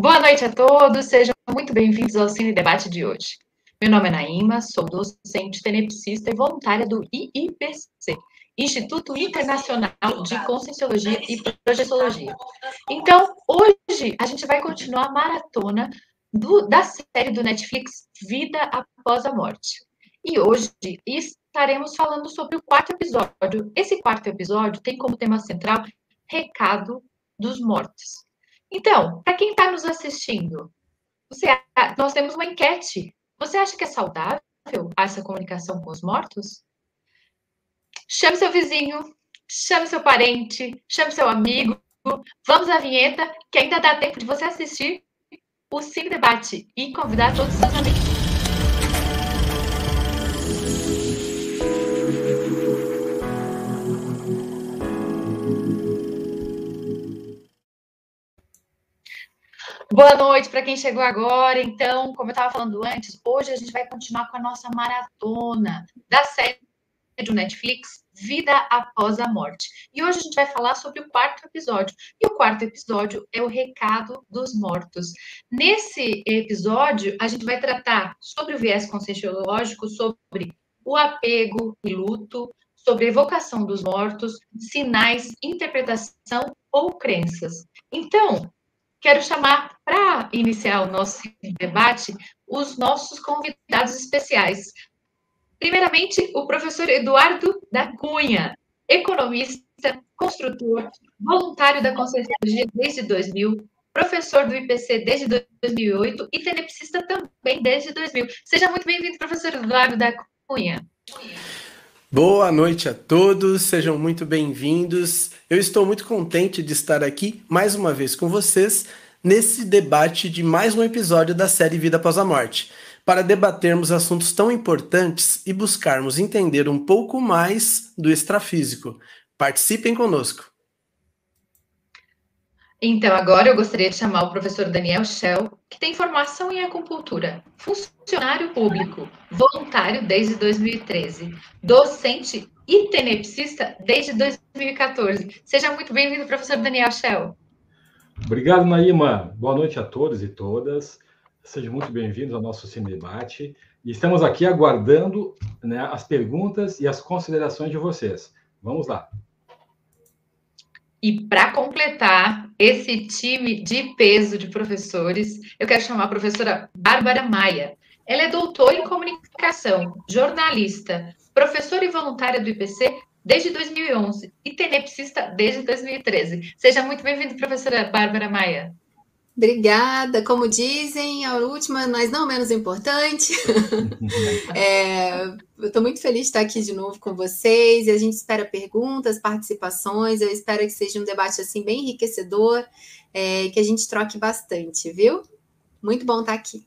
Boa noite a todos, sejam muito bem-vindos ao Cine Debate de hoje. Meu nome é Naima, sou docente, tenepsista e voluntária do IIPC, Instituto Internacional de Conscienciologia e Projeciologia. Então, hoje a gente vai continuar a maratona do, da série do Netflix Vida Após a Morte. E hoje estaremos falando sobre o quarto episódio. Esse quarto episódio tem como tema central Recado dos Mortos. Então, para quem está nos assistindo, você, nós temos uma enquete. Você acha que é saudável essa comunicação com os mortos? Chame seu vizinho, chame seu parente, chame seu amigo. Vamos à vinheta, que ainda dá tempo de você assistir o Cine Debate e convidar todos os seus amigos. Boa noite para quem chegou agora. Então, como eu estava falando antes, hoje a gente vai continuar com a nossa maratona da série do Netflix Vida Após a Morte. E hoje a gente vai falar sobre o quarto episódio. E o quarto episódio é o Recado dos Mortos. Nesse episódio, a gente vai tratar sobre o viés conscienciológico, sobre o apego e luto, sobre evocação dos mortos, sinais, interpretação ou crenças. Então, quero chamar para iniciar o nosso debate os nossos convidados especiais. Primeiramente, o professor Eduardo da Cunha, economista, construtor, voluntário da Conscienciologia desde 2000, professor do IPC desde 2008 e tenepsista também desde 2000. Seja muito bem-vindo, professor Eduardo da Cunha. Boa noite a todos, sejam muito bem-vindos. Eu estou muito contente de estar aqui mais uma vez com vocês nesse debate de mais um episódio da série Vida Após a Morte, para debatermos assuntos tão importantes e buscarmos entender um pouco mais do extrafísico. Participem conosco. Então, agora eu gostaria de chamar o professor Daniel Schell, que tem formação em acupuntura, funcionário público, voluntário desde 2013, docente e tenepsista desde 2014. Seja muito bem-vindo, professor Daniel Schell. Obrigado, Naima. Boa noite a todos e todas. Sejam muito bem-vindos ao nosso Cine Debate. E estamos aqui aguardando né, as perguntas e as considerações de vocês. Vamos lá. E para completar esse time de peso de professores, eu quero chamar a professora Bárbara Maia. Ela é doutora em comunicação, jornalista, professora e voluntária do IPC desde 2011 e tenepsista desde 2013. Seja muito bem-vinda, professora Bárbara Maia. Obrigada. Como dizem, a última, mas não menos importante. é, eu estou muito feliz de estar aqui de novo com vocês e a gente espera perguntas, participações. Eu espero que seja um debate assim bem enriquecedor, é, que a gente troque bastante, viu? Muito bom estar aqui.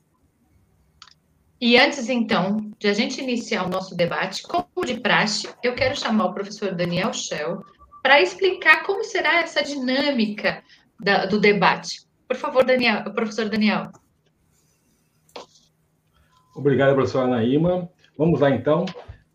E antes, então, de a gente iniciar o nosso debate, como de praxe, eu quero chamar o professor Daniel Schell para explicar como será essa dinâmica da, do debate. Por favor, Daniel, professor Daniel. Obrigado, professora Naíma. Vamos lá, então.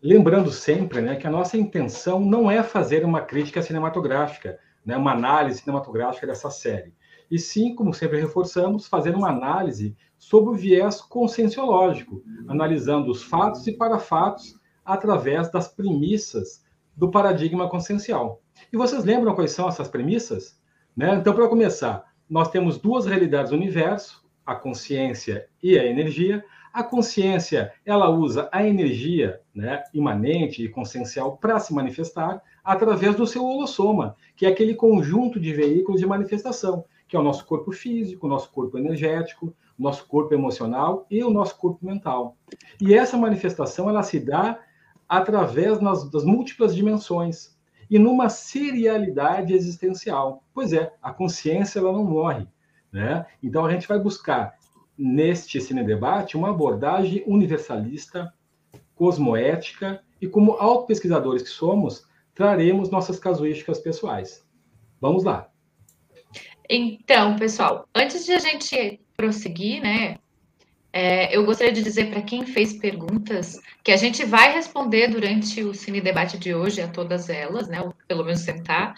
Lembrando sempre né, que a nossa intenção não é fazer uma crítica cinematográfica, né, uma análise cinematográfica dessa série. E sim, como sempre reforçamos, fazer uma análise sobre o viés conscienciológico, analisando os fatos e parafatos através das premissas do paradigma consciencial. E vocês lembram quais são essas premissas? Né? Então, para começar, nós temos duas realidades do universo, a consciência e a energia. A consciência, ela usa a energia né, imanente e consciencial para se manifestar através do seu holossoma, que é aquele conjunto de veículos de manifestação, que é o nosso corpo físico, o nosso corpo energético, o nosso corpo emocional e o nosso corpo mental. E essa manifestação, ela se dá através nas, das múltiplas dimensões, e numa serialidade existencial. Pois é, a consciência ela não morre. Né? Então a gente vai buscar neste cine debate uma abordagem universalista, cosmoética e como autopesquisadores que somos, traremos nossas casuísticas pessoais. Vamos lá. Então, pessoal, antes de a gente prosseguir, né, é, eu gostaria de dizer para quem fez perguntas que a gente vai responder durante o Cine Debate de hoje a todas elas, né? Ou pelo menos tentar.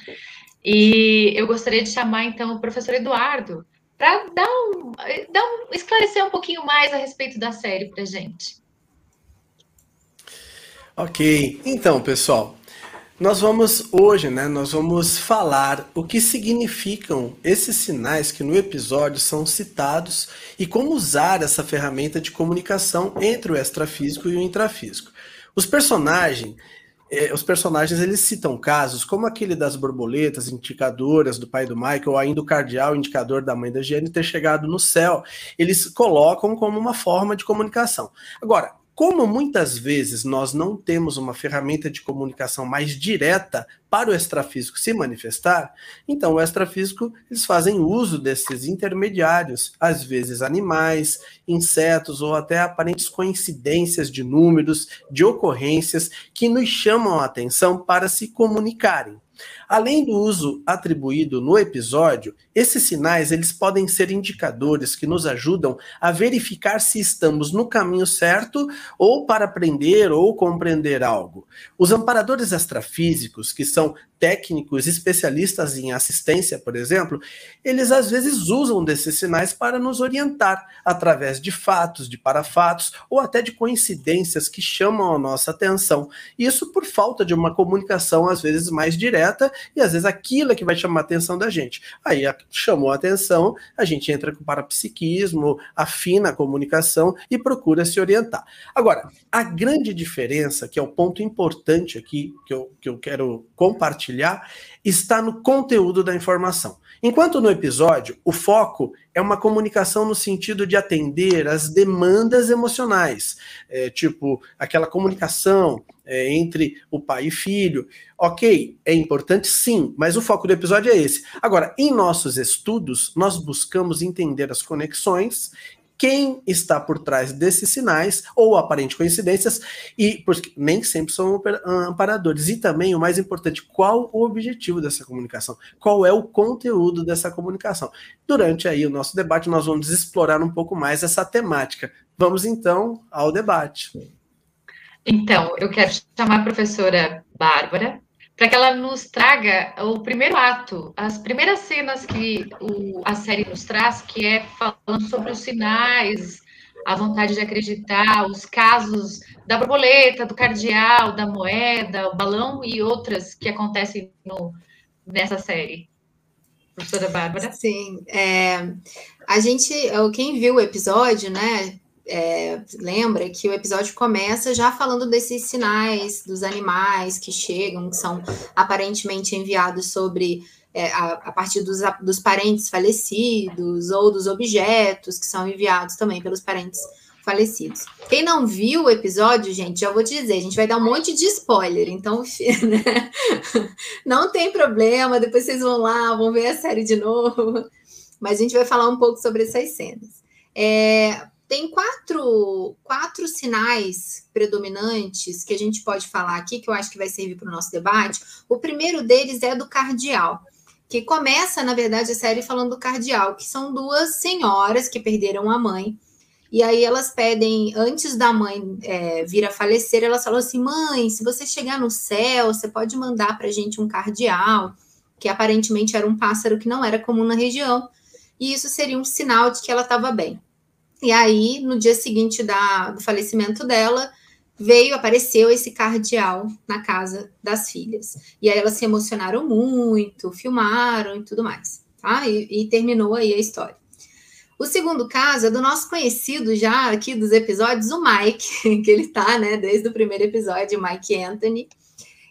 E eu gostaria de chamar então o professor Eduardo para dar um, dar um, esclarecer um pouquinho mais a respeito da série para gente. Ok, então pessoal, nós vamos hoje, né? Nós vamos falar o que significam esses sinais que no episódio são citados e como usar essa ferramenta de comunicação entre o extrafísico e o intrafísico. Os personagens, eh, os personagens eles citam casos como aquele das borboletas indicadoras do pai do Michael, ou ainda o cardeal indicador da mãe da Jenny ter chegado no céu. Eles colocam como uma forma de comunicação. Agora, como muitas vezes nós não temos uma ferramenta de comunicação mais direta para o extrafísico se manifestar, então o extrafísico eles fazem uso desses intermediários, às vezes animais, insetos ou até aparentes coincidências de números, de ocorrências que nos chamam a atenção para se comunicarem. Além do uso atribuído no episódio, esses sinais eles podem ser indicadores que nos ajudam a verificar se estamos no caminho certo ou para aprender ou compreender algo. Os amparadores extrafísicos, que são técnicos especialistas em assistência, por exemplo, eles às vezes usam desses sinais para nos orientar através de fatos, de parafatos ou até de coincidências que chamam a nossa atenção. Isso por falta de uma comunicação às vezes mais direta e às vezes aquilo é que vai chamar a atenção da gente. Aí chamou a atenção, a gente entra com parapsiquismo, afina a comunicação e procura se orientar. Agora, a grande diferença, que é o ponto importante aqui que eu, que eu quero compartilhar compartilhar está no conteúdo da informação. Enquanto no episódio, o foco é uma comunicação no sentido de atender às demandas emocionais, é, tipo aquela comunicação é, entre o pai e filho. Ok, é importante sim, mas o foco do episódio é esse. Agora, em nossos estudos, nós buscamos entender as conexões quem está por trás desses sinais ou aparentes coincidências e porque nem sempre são amparadores. E também o mais importante, qual o objetivo dessa comunicação? Qual é o conteúdo dessa comunicação? Durante aí o nosso debate nós vamos explorar um pouco mais essa temática. Vamos então ao debate. Então, eu quero chamar a professora Bárbara para que ela nos traga o primeiro ato, as primeiras cenas que o, a série nos traz, que é falando sobre os sinais, a vontade de acreditar, os casos da borboleta, do cardeal, da moeda, o balão e outras que acontecem no, nessa série. Professora Bárbara? Sim, é, a gente, quem viu o episódio, né, é, lembra que o episódio começa já falando desses sinais dos animais que chegam, que são aparentemente enviados sobre é, a, a, partir dos, dos parentes falecidos ou dos objetos que são enviados também pelos parentes falecidos. Quem não viu o episódio, gente, já vou te dizer, a gente vai dar um monte de spoiler, então né? não tem problema, depois vocês vão lá, vão ver a série de novo, mas a gente vai falar um pouco sobre essas cenas. É, tem quatro, quatro sinais predominantes que a gente pode falar aqui, que eu acho que vai servir para o nosso debate. O primeiro deles é do cardeal, que começa, na verdade, a série falando do cardeal, que são duas senhoras que perderam a mãe. E aí elas pedem, antes da mãe é, vir a falecer, elas falam assim: mãe, se você chegar no céu, você pode mandar para a gente um cardeal, que aparentemente era um pássaro que não era comum na região. E isso seria um sinal de que ela estava bem. E aí, no dia seguinte da, do falecimento dela, veio, apareceu esse cardeal na casa das filhas. E aí elas se emocionaram muito, filmaram e tudo mais, tá? E, e terminou aí a história. O segundo caso é do nosso conhecido já aqui dos episódios, o Mike, que ele tá, né, desde o primeiro episódio, Mike Anthony.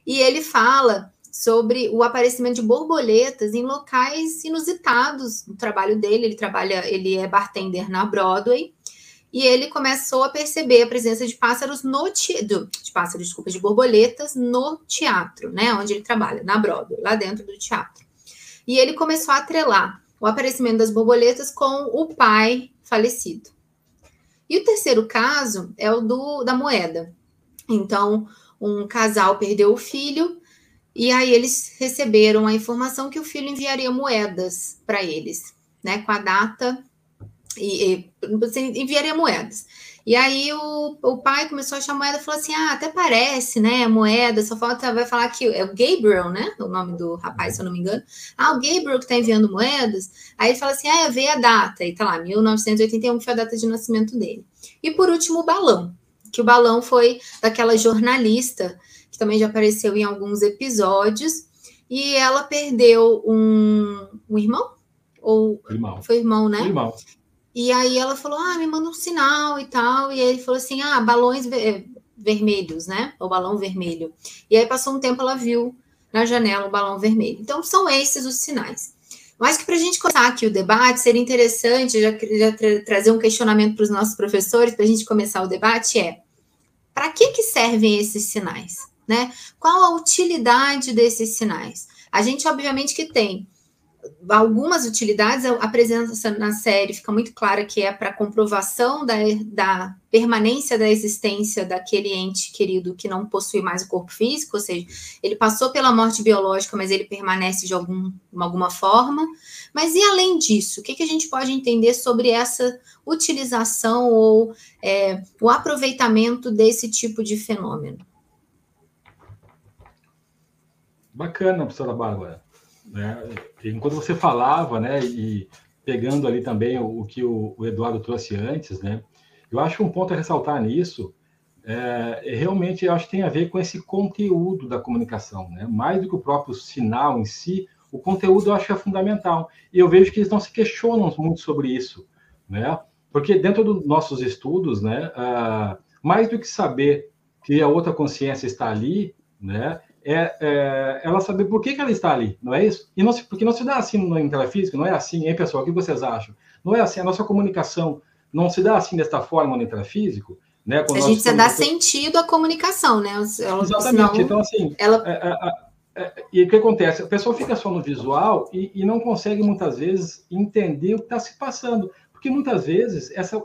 E ele fala sobre o aparecimento de borboletas em locais inusitados no trabalho dele. Ele trabalha, ele é bartender na Broadway e ele começou a perceber a presença de pássaros no teatro, de pássaros, desculpa, de borboletas no teatro, né, onde ele trabalha, na Broadway, lá dentro do teatro. E ele começou a atrelar o aparecimento das borboletas com o pai falecido. E o terceiro caso é o do da moeda. Então, um casal perdeu o filho e aí eles receberam a informação que o filho enviaria moedas para eles, né, com a data e, e enviaria moedas. E aí o, o pai começou a achar moeda e falou assim: ah, até parece, né? Moeda, só falta, vai falar que é o Gabriel, né? O nome do rapaz, se eu não me engano. Ah, o Gabriel que tá enviando moedas. Aí ele fala assim: ah, veio a data, e tá lá, 1981 foi a data de nascimento dele. E por último, o balão, que o balão foi daquela jornalista, que também já apareceu em alguns episódios, e ela perdeu um, um irmão? Ou irmão. foi irmão, né? Irmão. E aí ela falou: ah, me manda um sinal e tal. E aí ele falou assim: ah, balões ver vermelhos, né? O balão vermelho. E aí passou um tempo, ela viu na janela o balão vermelho. Então, são esses os sinais. Mas que para a gente começar aqui o debate, seria interessante já, já tra trazer um questionamento para os nossos professores, para a gente começar o debate, é para que, que servem esses sinais? Né? Qual a utilidade desses sinais? A gente, obviamente, que tem algumas utilidades, a presença na série fica muito clara que é para comprovação da, da, permanência da existência daquele ente querido que não possui mais o corpo físico, ou seja, ele passou pela morte biológica, mas ele permanece de algum, alguma forma. Mas e além disso, o que, que a gente pode entender sobre essa utilização ou é, o aproveitamento desse tipo de fenômeno? Bacana, professora Bárbara. Né? Enquanto você falava, né, e pegando ali também o, o que o, o, Eduardo trouxe antes, né, eu acho que um ponto a ressaltar nisso é, é, realmente eu acho que tem a ver com esse conteúdo da comunicação, né? Mais do que o próprio sinal em si, o conteúdo eu acho que é fundamental. E eu vejo que eles não se questionam muito sobre isso, né? Porque dentro dos nossos estudos, né, uh, mais do que saber que a outra consciência está ali, né, é, é, ela saber por que, que ela está ali, não é isso? E não se, porque não se dá assim no intrafísico, não é assim, hein, pessoal? O que vocês acham? Não é assim, a nossa comunicação não se dá assim desta forma no intrafísico, né? a gente precisa dar sentido à comunicação, né? Exatamente, senão, então assim, ela... É, é, é, e o que acontece? A pessoa fica só no visual e, e não consegue muitas vezes entender o que está se passando, porque muitas vezes essa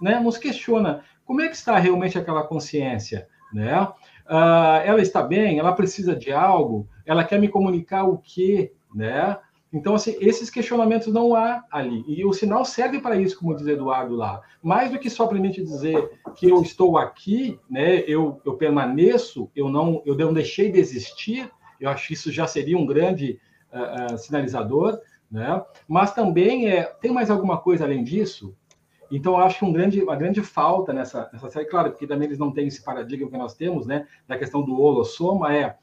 né, nos questiona como é que está realmente aquela consciência, né? Uh, ela está bem, ela precisa de algo, ela quer me comunicar o quê, né? Então, assim, esses questionamentos não há ali. E o sinal serve para isso, como diz Eduardo lá. Mais do que somente dizer que eu estou aqui, né? Eu, eu permaneço, eu não, eu não deixei de existir. Eu acho que isso já seria um grande uh, uh, sinalizador, né? Mas também é, tem mais alguma coisa além disso? Então, eu acho que um grande, uma grande falta nessa, nessa série, claro, porque também eles não têm esse paradigma que nós temos, né, da questão do holossoma, é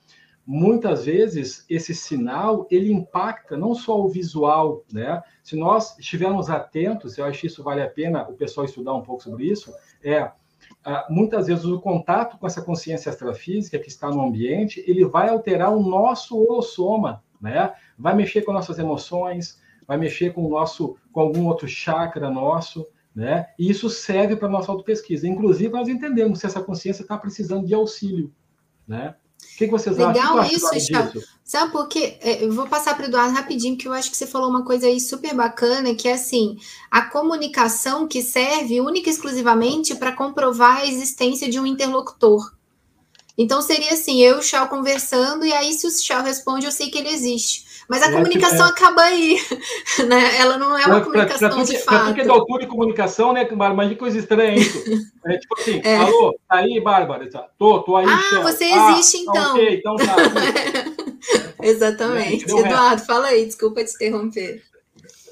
muitas vezes esse sinal ele impacta não só o visual, né? Se nós estivermos atentos, eu acho que isso vale a pena o pessoal estudar um pouco sobre isso, é muitas vezes o contato com essa consciência extrafísica que está no ambiente, ele vai alterar o nosso holossoma, né? Vai mexer com nossas emoções, vai mexer com o nosso com algum outro chakra nosso, né? E isso serve para a nossa autopesquisa. Inclusive, nós entendemos se essa consciência está precisando de auxílio. Né? O que, que vocês Legal acham? Legal isso, Gustavo. Sabe por quê? É, eu vou passar para o Eduardo rapidinho, porque eu acho que você falou uma coisa aí super bacana, que é assim, a comunicação que serve única e exclusivamente para comprovar a existência de um interlocutor. Então seria assim, eu e o Chau conversando, e aí se o Chau responde, eu sei que ele existe. Mas a é, comunicação é... acaba aí, né? Ela não é uma pra, comunicação pra, pra, de fato. Porque é doutor de comunicação, né, Mas que coisa estranha isso. É tipo assim, é. alô, tá aí, Bárbara? Tô, tô aí. Ah, você ah, existe tá então. Ok, então tá. Exatamente. Eduardo, fala aí, desculpa te interromper.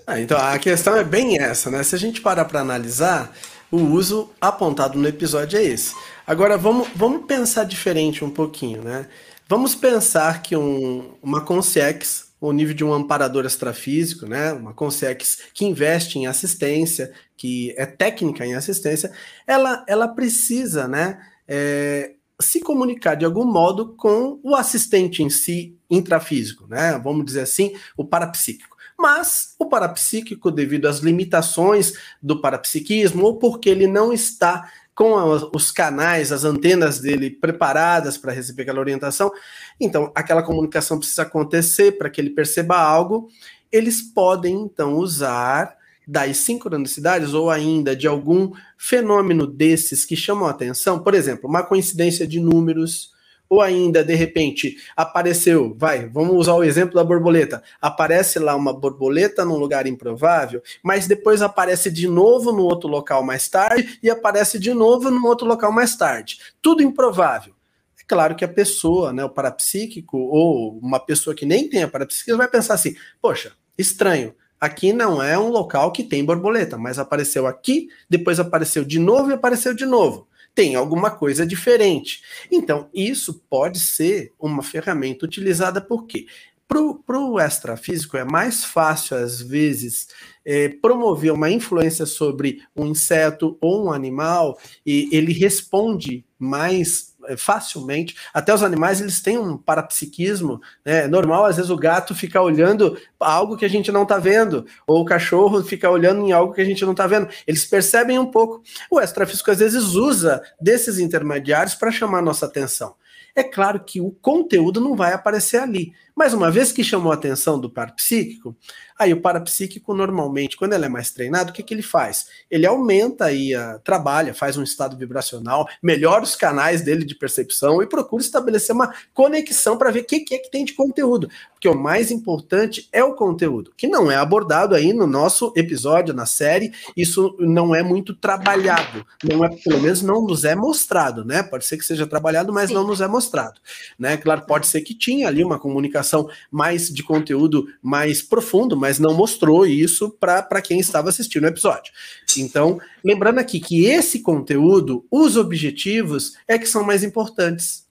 Ah, então, a questão é bem essa, né? Se a gente parar para analisar, o uso apontado no episódio é esse. Agora, vamos, vamos pensar diferente um pouquinho, né? Vamos pensar que um, uma consciex o nível de um amparador extrafísico, né, uma Consex que investe em assistência, que é técnica em assistência, ela, ela precisa, né, é, se comunicar de algum modo com o assistente em si intrafísico, né, vamos dizer assim, o parapsíquico. Mas o parapsíquico, devido às limitações do parapsiquismo, ou porque ele não está com os canais, as antenas dele preparadas para receber aquela orientação. Então, aquela comunicação precisa acontecer para que ele perceba algo. Eles podem, então, usar das sincronicidades ou ainda de algum fenômeno desses que chamam a atenção, por exemplo, uma coincidência de números, ou ainda, de repente, apareceu, vai, vamos usar o exemplo da borboleta. Aparece lá uma borboleta num lugar improvável, mas depois aparece de novo no outro local mais tarde e aparece de novo no outro local mais tarde. Tudo improvável. É claro que a pessoa, né, o parapsíquico, ou uma pessoa que nem tem a parapsíquica, vai pensar assim: poxa, estranho. Aqui não é um local que tem borboleta, mas apareceu aqui, depois apareceu de novo e apareceu de novo tem alguma coisa diferente. Então, isso pode ser uma ferramenta utilizada por quê? Para o extrafísico é mais fácil, às vezes, é, promover uma influência sobre um inseto ou um animal e ele responde mais facilmente. Até os animais eles têm um parapsiquismo né? normal. Às vezes o gato fica olhando algo que a gente não está vendo, ou o cachorro fica olhando em algo que a gente não está vendo. Eles percebem um pouco. O extrafísico às vezes usa desses intermediários para chamar nossa atenção. É claro que o conteúdo não vai aparecer ali, mas uma vez que chamou a atenção do parapsíquico, Aí o parapsíquico, normalmente, quando ele é mais treinado, o que, que ele faz? Ele aumenta aí, a, trabalha, faz um estado vibracional, melhora os canais dele de percepção e procura estabelecer uma conexão para ver o que, que é que tem de conteúdo. Porque o mais importante é o conteúdo, que não é abordado aí no nosso episódio, na série, isso não é muito trabalhado, não é, pelo menos não nos é mostrado, né? Pode ser que seja trabalhado, mas Sim. não nos é mostrado, né? Claro, pode ser que tinha ali uma comunicação mais de conteúdo mais profundo, mas não mostrou isso para quem estava assistindo o episódio. Então, lembrando aqui que esse conteúdo, os objetivos, é que são mais importantes.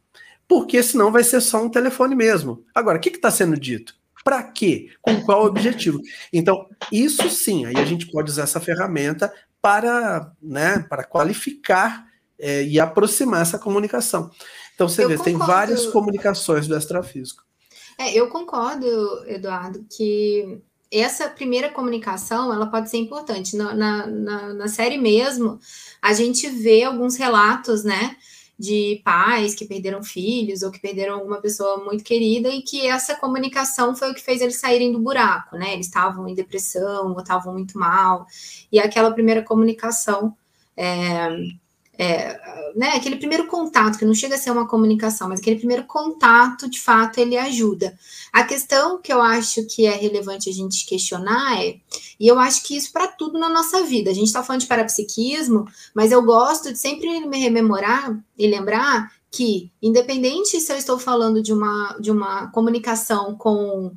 Porque senão vai ser só um telefone mesmo. Agora, o que está sendo dito? Para quê? Com qual objetivo? Então, isso sim, aí a gente pode usar essa ferramenta para, né, para qualificar é, e aproximar essa comunicação. Então, você Eu vê, concordo. tem várias comunicações do extrafísico. É, eu concordo, Eduardo, que essa primeira comunicação ela pode ser importante. Na, na, na, série mesmo, a gente vê alguns relatos, né? De pais que perderam filhos ou que perderam alguma pessoa muito querida e que essa comunicação foi o que fez eles saírem do buraco, né? Eles estavam em depressão ou estavam muito mal. E aquela primeira comunicação é, é, né, aquele primeiro contato, que não chega a ser uma comunicação, mas aquele primeiro contato, de fato, ele ajuda. A questão que eu acho que é relevante a gente questionar é, e eu acho que isso para tudo na nossa vida, a gente está falando de parapsiquismo, mas eu gosto de sempre me rememorar e lembrar que, independente se eu estou falando de uma, de uma comunicação com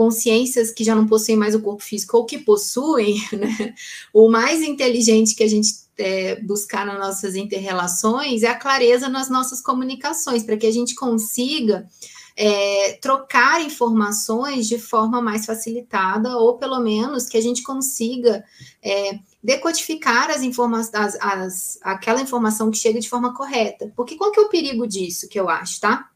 consciências que já não possuem mais o corpo físico ou que possuem, né, o mais inteligente que a gente é, buscar nas nossas interrelações é a clareza nas nossas comunicações, para que a gente consiga é, trocar informações de forma mais facilitada, ou pelo menos que a gente consiga é, decodificar as informações, as, as, aquela informação que chega de forma correta. Porque qual que é o perigo disso que eu acho, tá?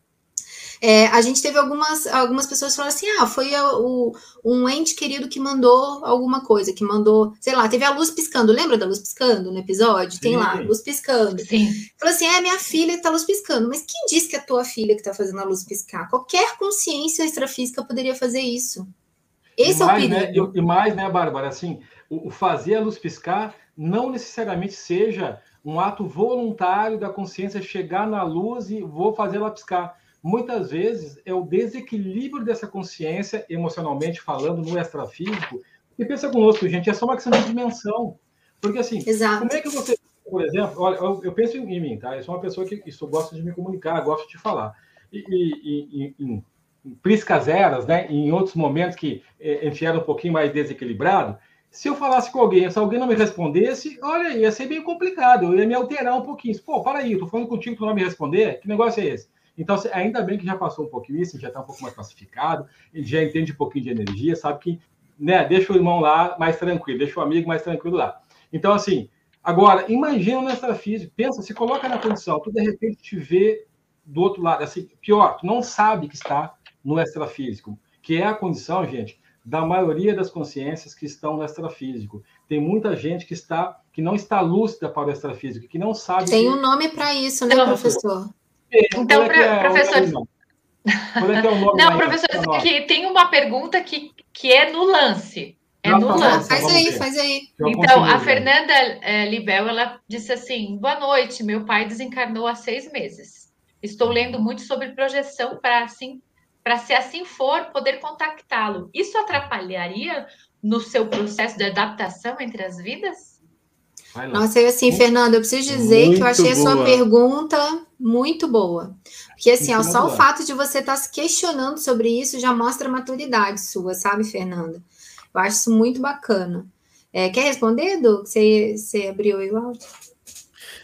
É, a gente teve algumas, algumas pessoas falando assim: ah, foi o, um ente querido que mandou alguma coisa, que mandou, sei lá, teve a luz piscando. Lembra da luz piscando no episódio? Sim. Tem lá, luz piscando. Sim. Falou assim: é, minha filha tá luz piscando. Mas quem disse que é a tua filha que tá fazendo a luz piscar? Qualquer consciência extrafísica poderia fazer isso. Esse e é o né, perigo. Né, e mais, né, Bárbara? Assim, o, o fazer a luz piscar não necessariamente seja um ato voluntário da consciência chegar na luz e vou fazer ela piscar muitas vezes é o desequilíbrio dessa consciência, emocionalmente falando, no extrafísico. E pensa conosco, gente, é só uma questão de dimensão. Porque assim, Exato. como é que você, por exemplo, olha, eu, eu, penso em mim, tá? Eu sou uma pessoa que isso, gosto de me comunicar, gosto de falar. E, e, e, em, em priscas eras, né? Em outros momentos que é, era um pouquinho mais desequilibrado, se eu falasse com alguém, se alguém não me respondesse, olha, ia ser bem complicado, eu ia me alterar um pouquinho. Pô, para aí, eu tô falando contigo, tu não me responder, que negócio é esse? Então, ainda bem que já passou um pouquinho isso, já está um pouco mais classificado, ele já entende um pouquinho de energia, sabe que, né, deixa o irmão lá mais tranquilo, deixa o amigo mais tranquilo lá. Então, assim, agora, imagina no extrafísico, pensa, se coloca na condição, tu de repente te vê do outro lado, assim, pior, tu não sabe que está no extrafísico, que é a condição, gente, da maioria das consciências que estão no extrafísico. Tem muita gente que está que não está lúcida para o extrafísico, que não sabe. Tem que... um nome para isso, né, professor? Então, é, é professor. É é nome Não, professor, que tem uma pergunta que, que é no lance. É no tá lance. Faz aí, faz aí. Então, a Fernanda é, Libel, ela disse assim: boa noite, meu pai desencarnou há seis meses. Estou lendo muito sobre projeção para assim, para se assim for, poder contactá-lo. Isso atrapalharia no seu processo de adaptação entre as vidas? Nossa, eu assim, Fernanda, eu preciso dizer muito que eu achei boa. a sua pergunta muito boa. Porque assim, ó, só o fato de você estar tá se questionando sobre isso já mostra a maturidade sua, sabe, Fernanda? Eu acho isso muito bacana. É, quer responder, Edu? Você, você abriu aí o áudio?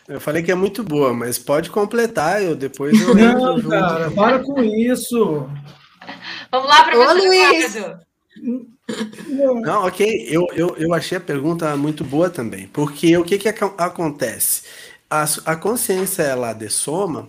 Eu falei que é muito boa, mas pode completar, eu depois eu Não, cara, para com isso. Vamos lá, professor Ô, Luiz. Não, ok. Eu, eu, eu achei a pergunta muito boa também, porque o que, que acontece? A, a consciência ela dessoma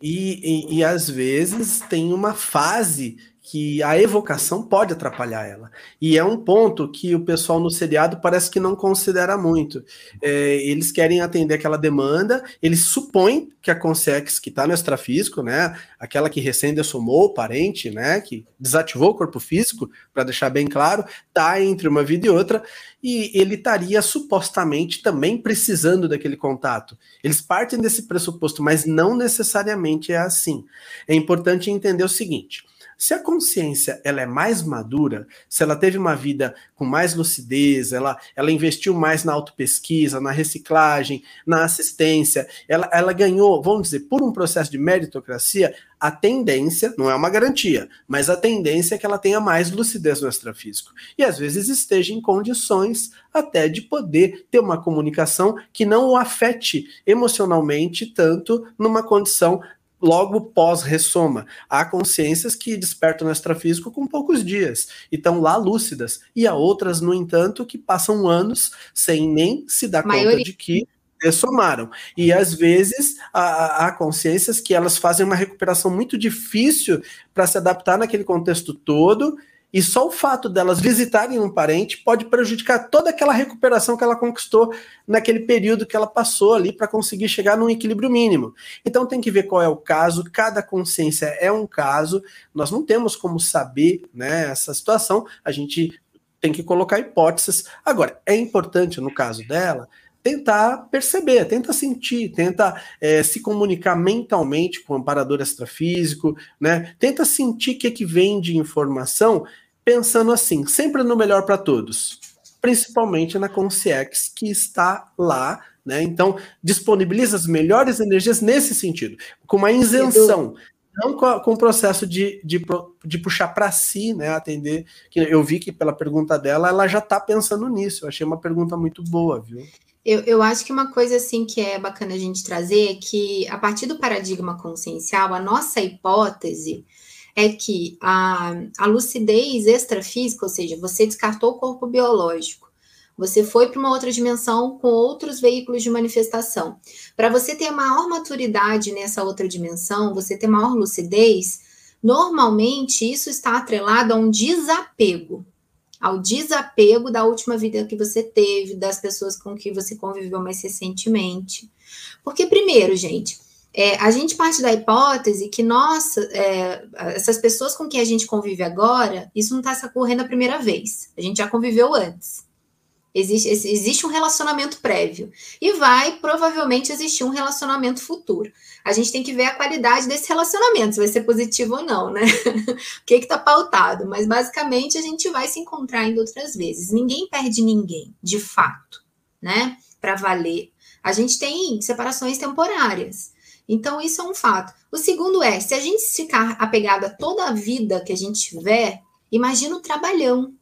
e, e, e às vezes tem uma fase que a evocação pode atrapalhar ela. E é um ponto que o pessoal no seriado parece que não considera muito. É, eles querem atender aquela demanda, eles supõem que a Consex, que está no extrafísico, né, aquela que recém dessomou o parente, né, que desativou o corpo físico, para deixar bem claro, está entre uma vida e outra, e ele estaria supostamente também precisando daquele contato. Eles partem desse pressuposto, mas não necessariamente é assim. É importante entender o seguinte se a consciência ela é mais madura, se ela teve uma vida com mais lucidez, ela, ela investiu mais na autopesquisa, na reciclagem, na assistência, ela, ela ganhou, vamos dizer, por um processo de meritocracia, a tendência, não é uma garantia, mas a tendência é que ela tenha mais lucidez no extrafísico. E às vezes esteja em condições até de poder ter uma comunicação que não o afete emocionalmente tanto numa condição logo pós-ressoma. Há consciências que despertam no extrafísico com poucos dias e estão lá lúcidas, e há outras, no entanto, que passam anos sem nem se dar Maioria. conta de que ressomaram. E às vezes há, há, consciências que elas fazem uma recuperação muito difícil para se adaptar naquele contexto todo e só o fato delas visitarem um parente pode prejudicar toda aquela recuperação que ela conquistou naquele período que ela passou ali para conseguir chegar num equilíbrio mínimo. Então tem que ver qual é o caso, cada consciência é um caso, nós não temos como saber né, essa situação, a gente tem que colocar hipóteses. Agora, é importante no caso dela tentar perceber, tenta sentir, tenta é, se comunicar mentalmente com o amparador extrafísico, né? Tenta sentir o que, é que vem de informação pensando assim, sempre no melhor para todos, principalmente na Concierge que está lá, né? Então, disponibiliza as melhores energias nesse sentido, com uma isenção, não com, o processo de, de, de puxar para si, né? Atender. Que eu vi que pela pergunta dela, ela já está pensando nisso. Eu achei uma pergunta muito boa, viu? Eu, eu acho que uma coisa assim que é bacana a gente trazer é que, a partir do paradigma consciencial, a nossa hipótese é que a, a lucidez extrafísica, ou seja, você descartou o corpo biológico, você foi para uma outra dimensão com outros veículos de manifestação. Para você ter maior maturidade nessa outra dimensão, você ter maior lucidez, normalmente isso está atrelado a um desapego. Ao desapego da última vida que você teve, das pessoas com que você conviveu mais recentemente. Porque, primeiro, gente, é, a gente parte da hipótese que, nossa, é, essas pessoas com quem a gente convive agora, isso não está ocorrendo a primeira vez. A gente já conviveu antes. Existe, existe um relacionamento prévio. E vai provavelmente existir um relacionamento futuro. A gente tem que ver a qualidade desse relacionamento, se vai ser positivo ou não, né? o que está pautado. Mas basicamente a gente vai se encontrar ainda outras vezes. Ninguém perde ninguém, de fato, né? Para valer. A gente tem separações temporárias. Então, isso é um fato. O segundo é, se a gente ficar apegado a toda a vida que a gente tiver, imagina o trabalhão.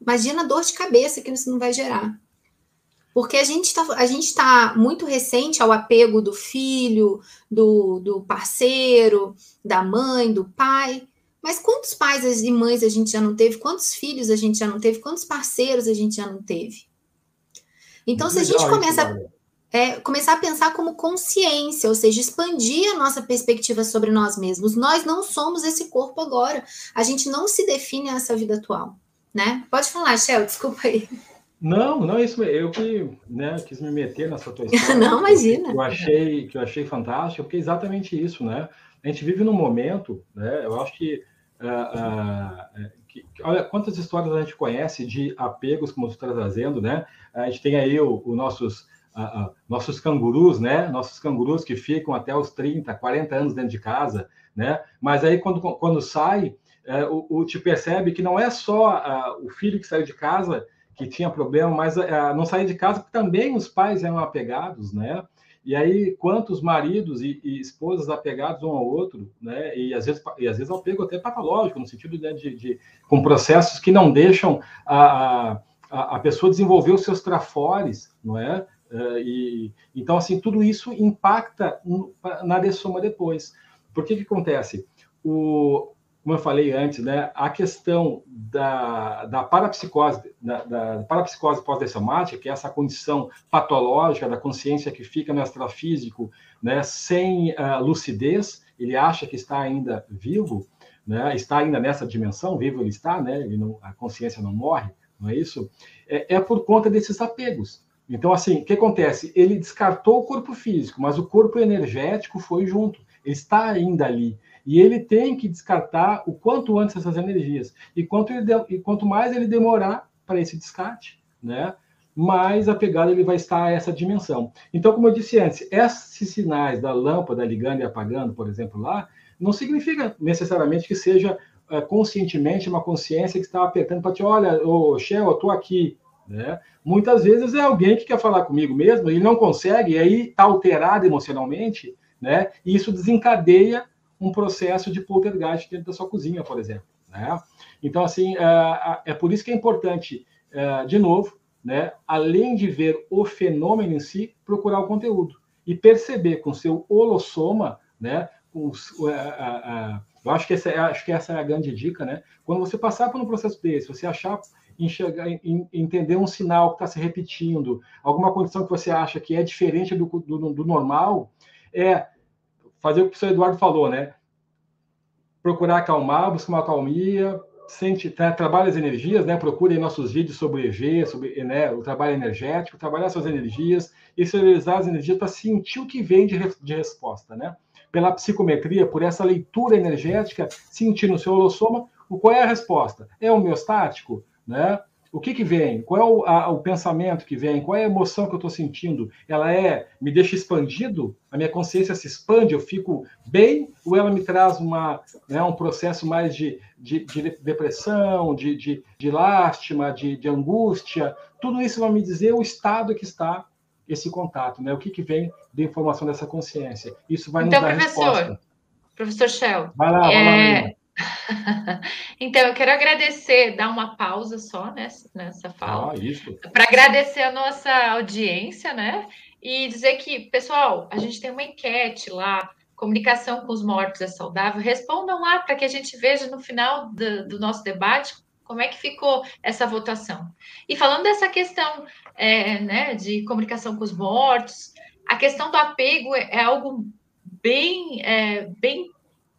Imagina a dor de cabeça que isso não vai gerar. Porque a gente está tá muito recente ao apego do filho, do, do parceiro, da mãe, do pai. Mas quantos pais e mães a gente já não teve? Quantos filhos a gente já não teve? Quantos parceiros a gente já não teve? Então, se a gente começa é, começar a pensar como consciência, ou seja, expandir a nossa perspectiva sobre nós mesmos. Nós não somos esse corpo agora. A gente não se define essa vida atual, né? Pode falar, Shell, desculpa aí. Não, não é isso. Eu que né, quis me meter nessa tua história. não, imagina. Que eu achei que eu achei fantástico, porque é exatamente isso, né? A gente vive num momento, né? Eu acho que, uh, uh, que olha quantas histórias a gente conhece de apegos, como você está trazendo, né? A gente tem aí os nossos nossos cangurus, né? Nossos cangurus que ficam até os 30, 40 anos dentro de casa, né? Mas aí quando, quando sai, é, o, o te percebe que não é só o filho que saiu de casa que tinha problema, mas não sair de casa porque também os pais eram apegados, né? E aí, quantos maridos e, e, esposas apegados um ao outro, né? E às vezes, e às vezes apego até patológico, no sentido de, de, de com processos que não deixam a, a, a pessoa desenvolver os seus trafores, não é? Uh, e, então, assim, tudo isso impacta na dessoma depois. Por que que acontece? O, como eu falei antes, né, a questão da, da parapsicose, da, da parapsicose pós-dessomática, que é essa condição patológica da consciência que fica no extrafísico, né, sem uh, lucidez, ele acha que está ainda vivo, né, está ainda nessa dimensão, vivo ele está, né, ele não, a consciência não morre, não é isso? É, é por conta desses apegos. Então, assim, o que acontece? Ele descartou o corpo físico, mas o corpo energético foi junto, ele está ainda ali. E ele tem que descartar o quanto antes essas energias. E quanto, ele, e quanto mais ele demorar para esse descarte, né, mais apegado ele vai estar a essa dimensão. Então, como eu disse antes, esses sinais da lâmpada ligando e apagando, por exemplo, lá, não significa necessariamente que seja é, conscientemente uma consciência que está apertando para te, olha, ô Shell, eu estou aqui. Né? Muitas vezes é alguém que quer falar comigo mesmo, ele não consegue, e aí está alterado emocionalmente, né? e isso desencadeia um processo de poltergeist dentro da sua cozinha, por exemplo. Né? Então, assim, é, é por isso que é importante, é, de novo, né, além de ver o fenômeno em si, procurar o conteúdo e perceber com seu holossoma, né, com, eu acho que, essa, é, acho que essa é a grande dica, né? Quando você passar por um processo desse, você achar, enxergar, entender um sinal que está se repetindo, alguma condição que você acha que é diferente do, do, do normal, é fazer o que o professor Eduardo falou, né? Procurar acalmar, buscar uma calmia, sente, tra, trabalha as energias, né? Procure nossos vídeos sobre EG, sobre né, o trabalho energético, trabalhar suas energias e exteriorizar as energias para sentir o que vem de, de resposta, né? Pela psicometria, por essa leitura energética, sentir no seu holossoma, qual é a resposta? É homeostático, né? O que, que vem? Qual é o, a, o pensamento que vem? Qual é a emoção que eu estou sentindo? Ela é me deixa expandido? A minha consciência se expande? Eu fico bem? Ou ela me traz uma, né, um processo mais de, de, de depressão, de, de, de lástima, de, de angústia? Tudo isso vai me dizer o estado que está esse contato, né? O que, que vem de informação dessa consciência? Isso vai então, nos dar professor, resposta. Professor Shell. Vai lá, vai lá. Então, eu quero agradecer, dar uma pausa só nessa, nessa fala, ah, para agradecer a nossa audiência, né? E dizer que, pessoal, a gente tem uma enquete lá, comunicação com os mortos é saudável. Respondam lá para que a gente veja no final do, do, nosso debate como é que ficou essa votação. E falando dessa questão é, né, de comunicação com os mortos, a questão do apego é, é algo bem, é, bem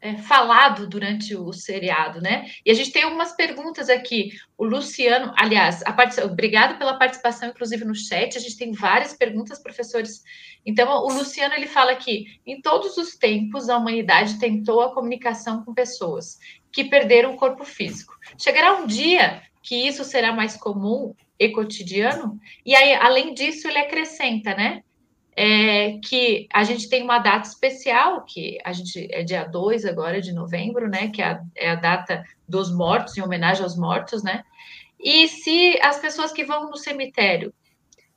é, falado durante o seriado, né? E a gente tem algumas perguntas aqui. O Luciano, aliás, part... obrigado pela participação, inclusive no chat. A gente tem várias perguntas, professores. Então, o Luciano ele fala que em todos os tempos a humanidade tentou a comunicação com pessoas que perderam o corpo físico. Chegará um dia que isso será mais comum e cotidiano. E aí, além disso, ele acrescenta, né? É, que a gente tem uma data especial, que a gente é dia 2 agora de novembro, né? Que é a, é a data dos mortos, em homenagem aos mortos, né? E se as pessoas que vão no cemitério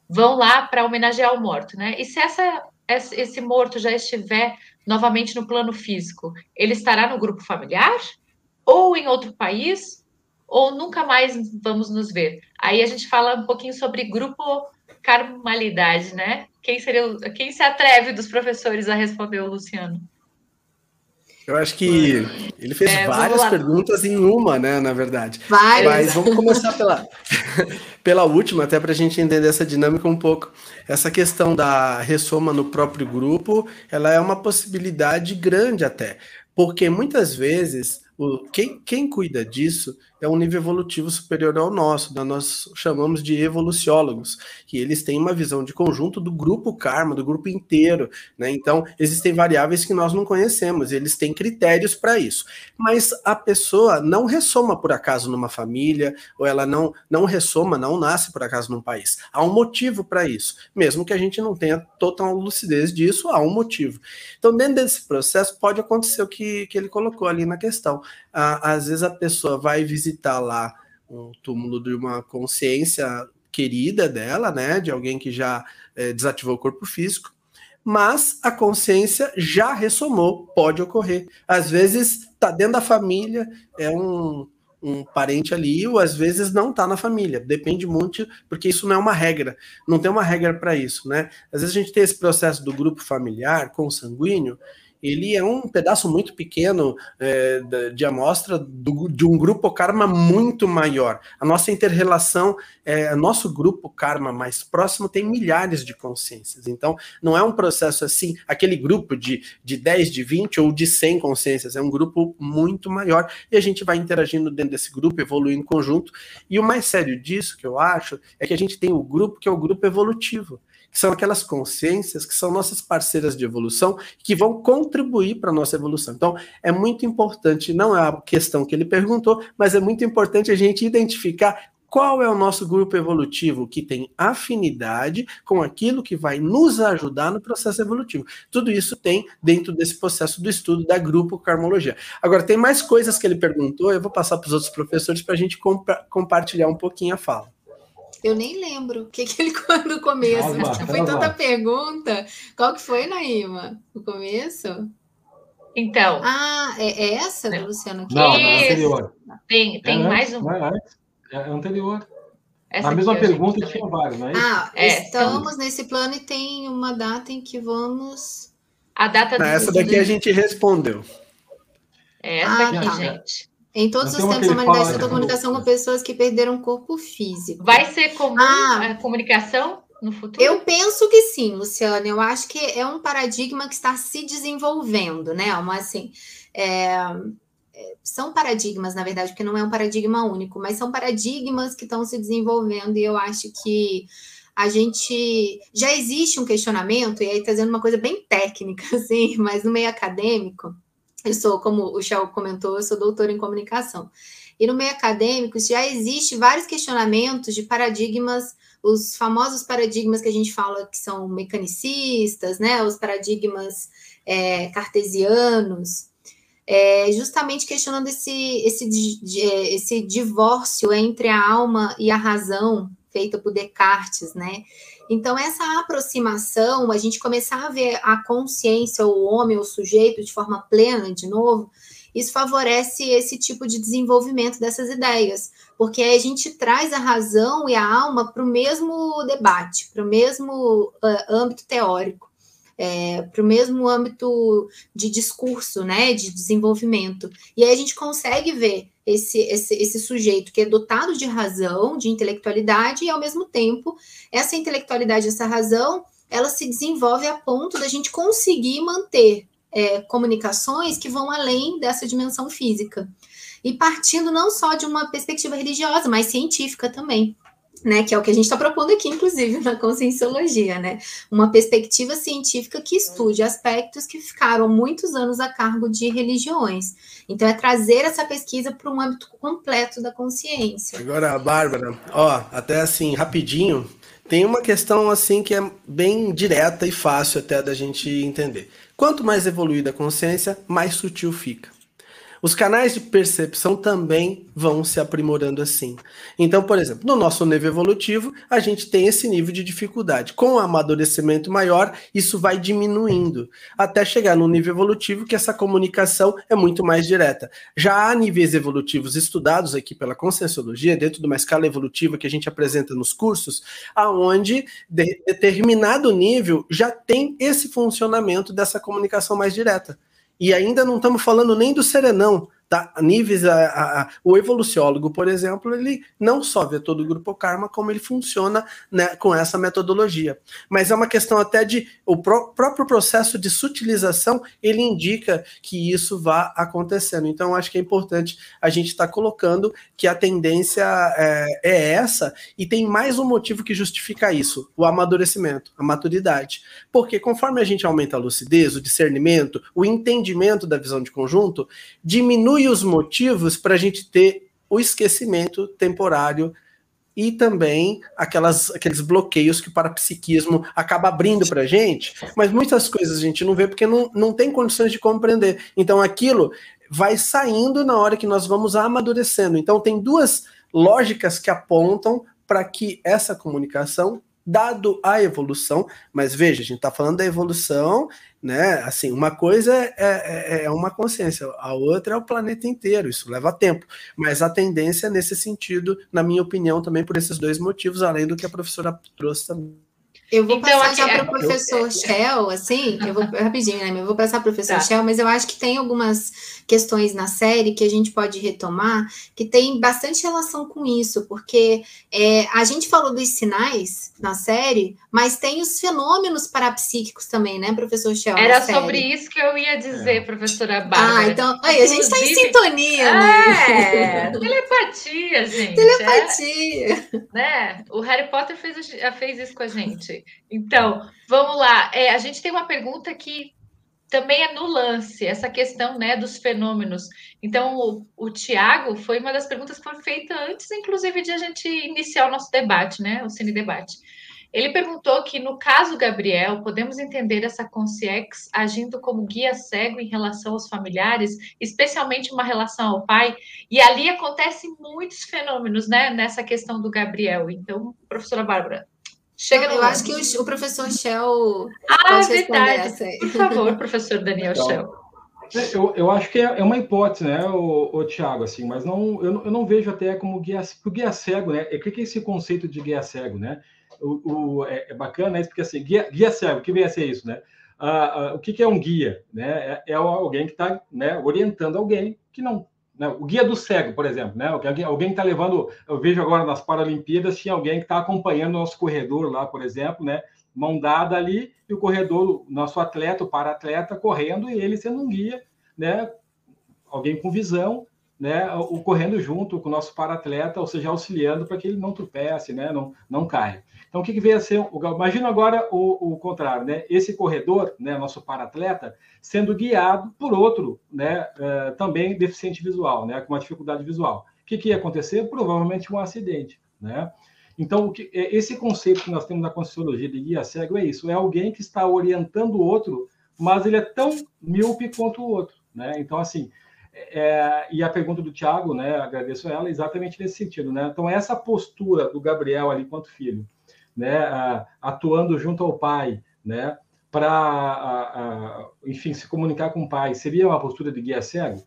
vão lá para homenagear o morto, né? E se essa, esse morto já estiver novamente no plano físico, ele estará no grupo familiar? Ou em outro país? Ou nunca mais vamos nos ver? Aí a gente fala um pouquinho sobre grupo carmalidade, né? Quem seria quem se atreve dos professores a responder o Luciano? Eu acho que ele fez é, várias perguntas em uma, né? Na verdade. Várias. Mas vamos começar pela, pela última, até para a gente entender essa dinâmica um pouco. Essa questão da ressoma no próprio grupo, ela é uma possibilidade grande até, porque muitas vezes o, quem, quem cuida disso é um nível evolutivo superior ao nosso, da nós chamamos de evoluciólogos, que eles têm uma visão de conjunto do grupo karma, do grupo inteiro, né? Então, existem variáveis que nós não conhecemos, eles têm critérios para isso. Mas a pessoa não ressoma por acaso numa família, ou ela não não ressoma, não nasce por acaso num país. Há um motivo para isso. Mesmo que a gente não tenha total lucidez disso, há um motivo. Então, dentro desse processo, pode acontecer o que, que ele colocou ali na questão. Às vezes a pessoa vai visitar lá um túmulo de uma consciência querida dela, né, de alguém que já é, desativou o corpo físico, mas a consciência já ressomou, pode ocorrer. Às vezes está dentro da família, é um, um parente ali, ou às vezes não está na família. Depende muito, porque isso não é uma regra. Não tem uma regra para isso, né? Às vezes a gente tem esse processo do grupo familiar consanguíneo, ele é um pedaço muito pequeno é, de amostra do, de um grupo karma muito maior. A nossa interrelação, é, nosso grupo karma mais próximo tem milhares de consciências. Então, não é um processo assim, aquele grupo de, de 10, de 20 ou de 100 consciências, é um grupo muito maior e a gente vai interagindo dentro desse grupo, evoluindo em conjunto. E o mais sério disso, que eu acho, é que a gente tem o grupo que é o grupo evolutivo que são aquelas consciências que são nossas parceiras de evolução, que vão contribuir para a nossa evolução. Então, é muito importante, não é a questão que ele perguntou, mas é muito importante a gente identificar qual é o nosso grupo evolutivo que tem afinidade com aquilo que vai nos ajudar no processo evolutivo. Tudo isso tem dentro desse processo do estudo da grupo karmologia. Agora, tem mais coisas que ele perguntou, eu vou passar para os outros professores para a gente compa compartilhar um pouquinho a fala. Eu nem lembro o que, que ele quando no começo. Calma, foi tanta pergunta. Qual que foi, Naíma? No começo? Então. Ah, é, é essa, do Luciano? Não, não, é anterior. Tem, tem é mais um. É, é, é anterior. Essa a mesma pergunta tinha vários, não é Ah, é, estamos nesse plano e tem uma data em que vamos. A data do Essa daqui a gente respondeu. É essa ah, aqui, tá. gente. Em todos os tempos, a humanidade tentou comunicação com pessoas que perderam o corpo físico. Vai ser comum ah, a comunicação no futuro? Eu penso que sim, Luciana. Eu acho que é um paradigma que está se desenvolvendo, né? Uma, assim, é, é, são paradigmas, na verdade, porque não é um paradigma único, mas são paradigmas que estão se desenvolvendo e eu acho que a gente já existe um questionamento, e aí trazendo uma coisa bem técnica, assim, mas no meio acadêmico eu sou, como o Shell comentou, eu sou doutora em comunicação. E no meio acadêmico já existe vários questionamentos de paradigmas, os famosos paradigmas que a gente fala que são mecanicistas, né? Os paradigmas é, cartesianos, é, justamente questionando esse, esse, esse divórcio entre a alma e a razão, feita por Descartes, né? Então, essa aproximação, a gente começar a ver a consciência, o homem, o sujeito, de forma plena, de novo, isso favorece esse tipo de desenvolvimento dessas ideias, porque a gente traz a razão e a alma para o mesmo debate, para o mesmo uh, âmbito teórico é, para o mesmo âmbito de discurso, né, de desenvolvimento. E aí a gente consegue ver esse, esse, esse sujeito que é dotado de razão, de intelectualidade, e ao mesmo tempo, essa intelectualidade, essa razão, ela se desenvolve a ponto da gente conseguir manter é, comunicações que vão além dessa dimensão física. E partindo não só de uma perspectiva religiosa, mas científica também né, que é o que a gente está propondo aqui, inclusive, na conscienciologia, né? Uma perspectiva científica que estude aspectos que ficaram muitos anos a cargo de religiões. Então, é trazer essa pesquisa para um âmbito completo da consciência. Agora, Bárbara, ó, até assim, rapidinho, tem uma questão assim que é bem direta e fácil até da gente entender. Quanto mais evoluída a consciência, mais sutil fica. Os canais de percepção também vão se aprimorando assim. Então, por exemplo, no nosso nível evolutivo, a gente tem esse nível de dificuldade. Com o amadurecimento maior, isso vai diminuindo, até chegar no nível evolutivo que essa comunicação é muito mais direta. Já há níveis evolutivos estudados aqui pela Conscienciologia, dentro de uma escala evolutiva que a gente apresenta nos cursos, aonde de determinado nível já tem esse funcionamento dessa comunicação mais direta. E ainda não estamos falando nem do serenão, tá? Níveis, a, a, a, o evoluciólogo, por exemplo, ele não só vê todo o grupo karma, como ele funciona né, com essa metodologia. Mas é uma questão até de o pró próprio processo de sutilização, ele indica que isso vá acontecendo. Então, acho que é importante a gente estar tá colocando que a tendência é, é essa, e tem mais um motivo que justifica isso: o amadurecimento, a maturidade. Porque conforme a gente aumenta a lucidez, o discernimento, o entendimento da visão de conjunto, diminui os motivos para a gente ter o esquecimento temporário e também aquelas, aqueles bloqueios que o parapsiquismo acaba abrindo para a gente, mas muitas coisas a gente não vê porque não, não tem condições de compreender. Então aquilo vai saindo na hora que nós vamos amadurecendo. Então tem duas lógicas que apontam para que essa comunicação dado a evolução, mas veja, a gente está falando da evolução, né? Assim, uma coisa é, é, é, uma consciência, a outra é o planeta inteiro, isso leva tempo. Mas a tendência é nesse sentido, na minha opinião, também por esses dois motivos, além do que a professora trouxe também. Eu vou então, passar já para o professor eu... Shell, assim, eu vou rapidinho, né? Eu vou passar para o professor tá. Shell, mas eu acho que tem algumas questões na série que a gente pode retomar que tem bastante relação com isso, porque é, a gente falou dos sinais na série, mas tem os fenômenos parapsíquicos também, né, professor Shell? Era sobre isso que eu ia dizer, é. professora Bárbara. Ah, então, aí, a gente está em sintonia, né? É, telepatia, gente. Telepatia. É, né? O Harry Potter fez, fez isso com a gente. Então, vamos lá. É, a gente tem uma pergunta que também é no lance, essa questão né, dos fenômenos. Então, o, o Tiago foi uma das perguntas que foi feita antes, inclusive, de a gente iniciar o nosso debate, né? O Cine Debate. Ele perguntou que, no caso Gabriel, podemos entender essa consciex agindo como guia cego em relação aos familiares, especialmente uma relação ao pai, e ali acontecem muitos fenômenos, né, nessa questão do Gabriel. Então, professora Bárbara, chega Não, Eu acho que o, o, professor Shell ah, pode verdade. essa aí. Por favor, professor Daniel então, Shell. É, eu, eu acho que é, é uma hipótese, né, o, o Tiago, assim, mas não, eu, eu não vejo até como guia, o guia cego, né? O que é esse conceito de guia cego, né? o, o é, é, bacana isso, porque assim, guia, guia cego, o que vem a ser isso, né? Ah, ah, o que, que, é um guia? Né? É, é alguém que está né, orientando alguém que não. Né? O guia do cego, por exemplo, né? Alguém, está levando. Eu vejo agora nas Paralimpíadas, tinha alguém que está acompanhando o nosso corredor lá, por exemplo, né? Mão dada ali, e o corredor, nosso atleta, o para-atleta, correndo, e ele sendo um guia, né? Alguém com visão, né, o correndo junto com o nosso para-atleta, ou seja, auxiliando para que ele não tropece, né, não, não caia. Então, o que, que veio a ser? O, imagina agora o, o contrário, né? Esse corredor, né, nosso para-atleta, sendo guiado por outro, né, uh, também deficiente visual, né, com uma dificuldade visual. O que, que ia acontecer? Provavelmente um acidente, né? Então, que, é, esse conceito que nós temos na Conscienciologia de guia cego é isso: é alguém que está orientando o outro, mas ele é tão míope quanto o outro, né? Então, assim, é, e a pergunta do Tiago, né, agradeço ela, exatamente nesse sentido. Né? Então, essa postura do Gabriel ali quanto filho, né, atuando junto ao pai, né, para, enfim, se comunicar com o pai, seria uma postura de guia cego?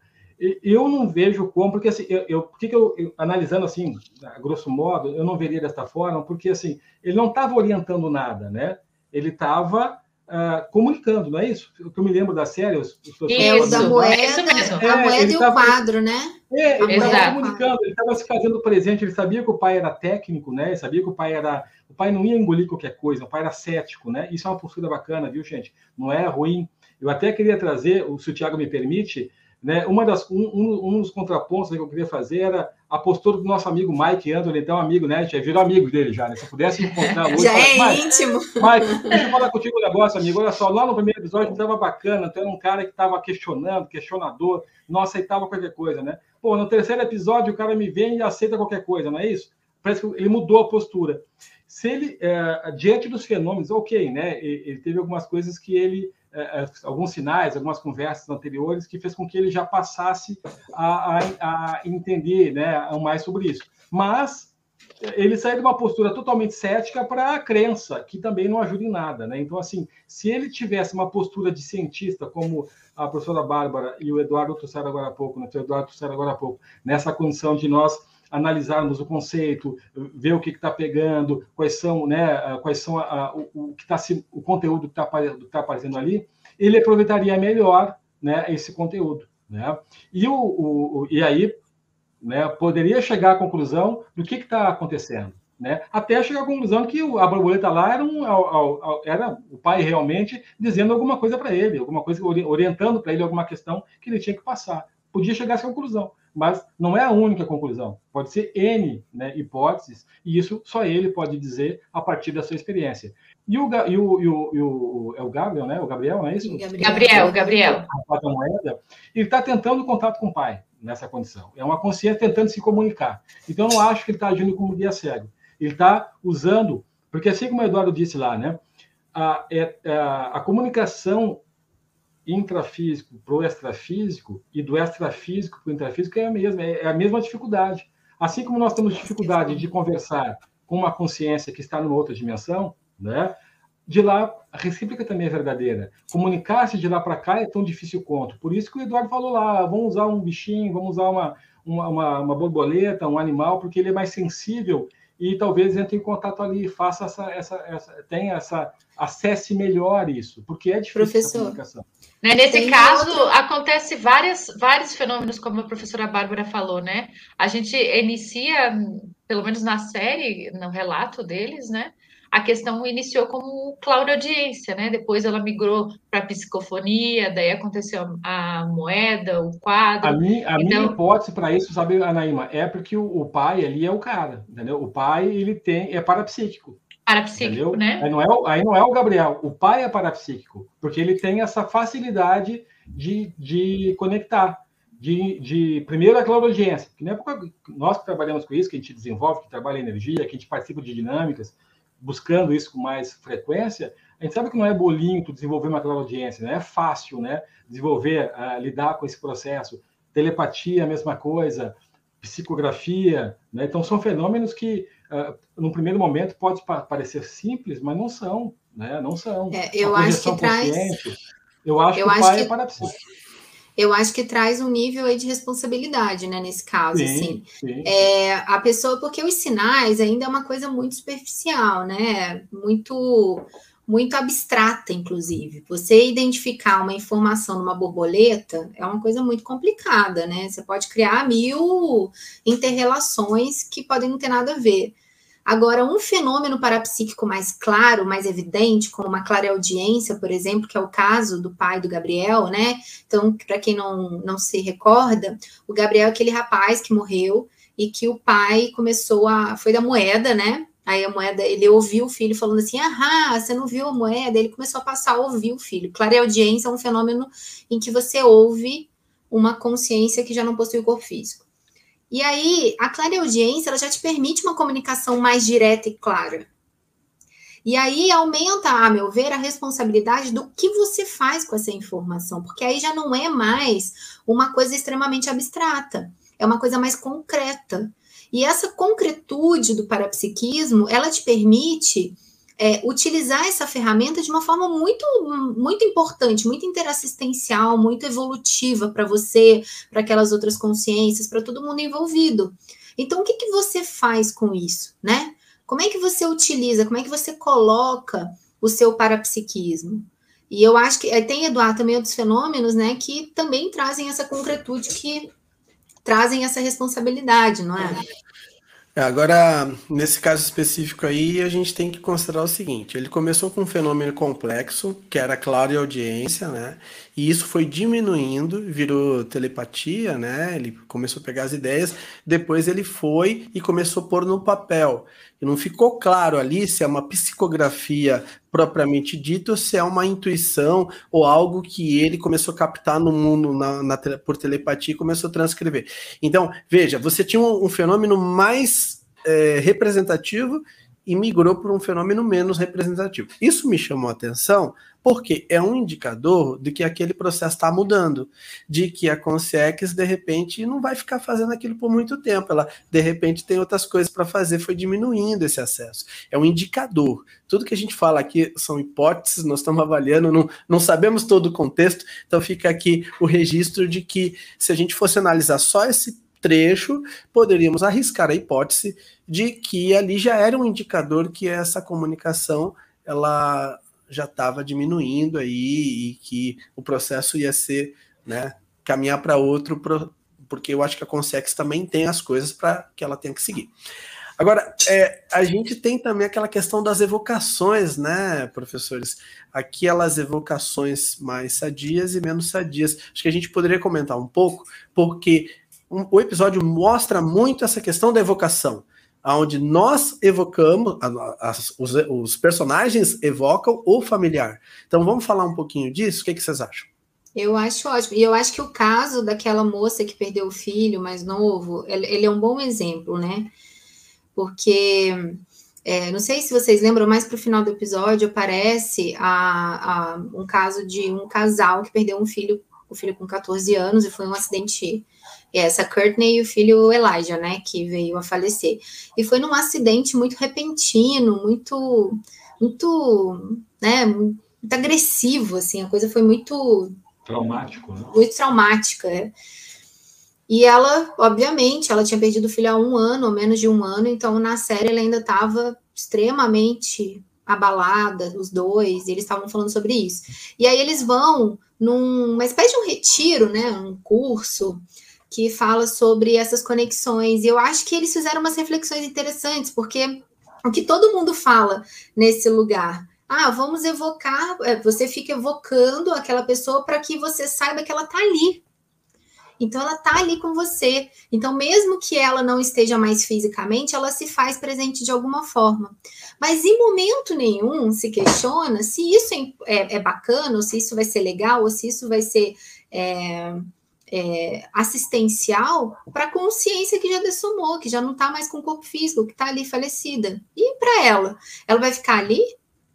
Eu não vejo como, porque assim, eu, eu, que eu, eu, analisando assim, grosso modo, eu não veria desta forma, porque assim, ele não estava orientando nada, né? Ele estava uh, comunicando, não é isso? O que eu me lembro da série. Os, os é o da moeda, é, a moeda e o tava, quadro, né? É, ele estava comunicando, ele estava se fazendo presente, ele sabia que o pai era técnico, né? Ele sabia que o pai era. O pai não ia engolir qualquer coisa, o pai era cético, né? Isso é uma postura bacana, viu, gente? Não é ruim. Eu até queria trazer, se o Tiago me permite, né? Uma das, um, um, dos contrapontos que eu queria fazer era a postura do nosso amigo Mike Anthony, então amigo, né? Já virou amigo dele já, né? Se pudesse encontrar hoje. Já é íntimo. Mike, deixa eu falar contigo um negócio, amigo. Olha só, lá no primeiro episódio estava bacana, tu era um cara que estava questionando, questionador, não aceitava qualquer coisa, né? Pô, no terceiro episódio o cara me vem e aceita qualquer coisa, não é isso? Parece que ele mudou a postura. Se ele, é, diante dos fenômenos, ok, né? Ele teve algumas coisas que ele alguns sinais, algumas conversas anteriores que fez com que ele já passasse a, a, a entender né, mais sobre isso. Mas ele saiu de uma postura totalmente cética para a crença, que também não ajuda em nada. Né? Então, assim, se ele tivesse uma postura de cientista, como a professora Bárbara e o Eduardo trouxeram agora há pouco, né? o Eduardo trouxeram agora há pouco, nessa condição de nós analisarmos o conceito, ver o que está pegando, quais são, né, quais são a, a, o, o, que está o conteúdo que está tá aparecendo ali, ele aproveitaria melhor, né, esse conteúdo, Né? E, o, o, e aí né, poderia chegar à conclusão do que está acontecendo. Né? Até chegar à conclusão que a borboleta lá era, um, era o pai realmente dizendo alguma coisa para ele, alguma coisa orientando para ele alguma questão que ele tinha que passar. Podia chegar a essa conclusão, mas não é a única conclusão. Pode ser N né, hipóteses, e isso só ele pode dizer a partir da sua experiência. E o, e o, e o, e o, é o Gabriel, né? O Gabriel, não é isso? Gabriel, Gabriel. A moeda, ele está tentando contato com o pai nessa condição. É uma consciência tentando se comunicar. Então, eu não acho que ele está agindo como guia cego. Ele está usando, porque assim como o Eduardo disse lá, né? A, é, a, a comunicação intrafísico para o extrafísico e do extrafísico para o intrafísico é a mesma, é a mesma dificuldade. Assim como nós temos dificuldade de conversar com uma consciência que está numa outra dimensão, né? De lá, a recíproca também é verdadeira. Comunicar-se de lá para cá é tão difícil quanto. Por isso que o Eduardo falou lá, vamos usar um bichinho, vamos usar uma, uma, uma, uma borboleta, um animal, porque ele é mais sensível e talvez entre em contato ali, faça essa, essa, essa tenha essa, acesse melhor isso, porque é difícil Professor, a comunicação. Né, nesse Tem caso, outra... acontece várias, vários fenômenos, como a professora Bárbara falou, né? A gente inicia, pelo menos na série, no relato deles, né? A questão iniciou como audiência, né? Depois ela migrou para psicofonia, daí aconteceu a moeda, o quadro. A, minha, a então... minha hipótese para isso, sabe, Anaíma, é porque o, o, pai ali é o cara, entendeu? O pai ele tem é parapsíquico. Parapsíquico, entendeu? né? Aí não, é, aí não é o Gabriel, o pai é parapsíquico, porque ele tem essa facilidade de, de conectar. De, de primeiro a claudaudiência, que na época nós que trabalhamos com isso, que a gente desenvolve, que trabalha energia, que a gente participa de dinâmicas, buscando isso com mais frequência, a gente sabe que não é bolinho tu desenvolver uma clara audiência, não é fácil, né? Desenvolver, uh, lidar com esse processo. Telepatia, a mesma coisa, psicografia, né? Então são fenômenos que, uh, num primeiro momento, pode parecer simples, mas não são, né? Não são. É, eu acho que traz. Eu acho eu que o pai é que... é parapsíquico eu acho que traz um nível aí de responsabilidade, né, nesse caso, sim, assim. Sim. É, a pessoa, porque os sinais ainda é uma coisa muito superficial, né, muito muito abstrata, inclusive. Você identificar uma informação numa borboleta é uma coisa muito complicada, né? Você pode criar mil interrelações que podem não ter nada a ver. Agora, um fenômeno parapsíquico mais claro, mais evidente, como uma clareaudiência, por exemplo, que é o caso do pai do Gabriel, né? Então, para quem não, não se recorda, o Gabriel é aquele rapaz que morreu e que o pai começou a. Foi da moeda, né? Aí a moeda, ele ouviu o filho falando assim: ah, você não viu a moeda? Ele começou a passar a ouvir o filho. Clareaudiência é um fenômeno em que você ouve uma consciência que já não possui o corpo físico. E aí, a clareaudiência, ela já te permite uma comunicação mais direta e clara. E aí aumenta, a meu ver, a responsabilidade do que você faz com essa informação, porque aí já não é mais uma coisa extremamente abstrata, é uma coisa mais concreta. E essa concretude do parapsiquismo, ela te permite é, utilizar essa ferramenta de uma forma muito, muito importante, muito interassistencial, muito evolutiva para você, para aquelas outras consciências, para todo mundo envolvido. Então, o que, que você faz com isso, né? Como é que você utiliza, como é que você coloca o seu parapsiquismo? E eu acho que é, tem, Eduardo, também outros fenômenos, né, que também trazem essa concretude, que trazem essa responsabilidade, não é? É, agora, nesse caso específico aí, a gente tem que considerar o seguinte: ele começou com um fenômeno complexo, que era claro e audiência, né? E isso foi diminuindo, virou telepatia, né? Ele começou a pegar as ideias, depois ele foi e começou a pôr no papel. Não ficou claro ali se é uma psicografia propriamente dita ou se é uma intuição ou algo que ele começou a captar no mundo na, na, por telepatia e começou a transcrever. Então, veja, você tinha um, um fenômeno mais é, representativo e migrou para um fenômeno menos representativo. Isso me chamou a atenção porque é um indicador de que aquele processo está mudando, de que a Consex, de repente, não vai ficar fazendo aquilo por muito tempo, ela, de repente, tem outras coisas para fazer, foi diminuindo esse acesso. É um indicador. Tudo que a gente fala aqui são hipóteses, nós estamos avaliando, não, não sabemos todo o contexto, então fica aqui o registro de que, se a gente fosse analisar só esse trecho, poderíamos arriscar a hipótese de que ali já era um indicador que essa comunicação ela já estava diminuindo aí e que o processo ia ser né, caminhar para outro, porque eu acho que a Consex também tem as coisas para que ela tenha que seguir. Agora, é, a gente tem também aquela questão das evocações, né, professores? Aquelas evocações mais sadias e menos sadias. Acho que a gente poderia comentar um pouco, porque um, o episódio mostra muito essa questão da evocação, onde nós evocamos, as, os, os, personagens evocam o familiar. Então, vamos falar um pouquinho disso? O que, que vocês acham? Eu acho ótimo. E eu acho que o caso daquela moça que perdeu o filho mais novo, ele, ele é um bom exemplo, né? porque é, não sei se vocês lembram, mais para o final do episódio aparece a, a, um caso de um casal que perdeu um filho, o um filho com 14 anos, e foi um acidente. Essa Courtney e o filho Elijah, né, que veio a falecer. E foi num acidente muito repentino, muito, muito, né, muito agressivo, assim, a coisa foi muito traumático, né? Muito traumática. É. E ela, obviamente, ela tinha perdido o filho há um ano, ou menos de um ano, então na série ela ainda estava extremamente abalada, os dois, e eles estavam falando sobre isso. E aí eles vão numa espécie de um retiro, né, um curso que fala sobre essas conexões. E eu acho que eles fizeram umas reflexões interessantes, porque o que todo mundo fala nesse lugar, ah, vamos evocar, é, você fica evocando aquela pessoa para que você saiba que ela está ali, então ela tá ali com você. Então, mesmo que ela não esteja mais fisicamente, ela se faz presente de alguma forma. Mas em momento nenhum se questiona se isso é, é, é bacana, ou se isso vai ser legal, ou se isso vai ser é, é, assistencial para a consciência que já dessomou, que já não está mais com o corpo físico, que está ali falecida. E para ela? Ela vai ficar ali,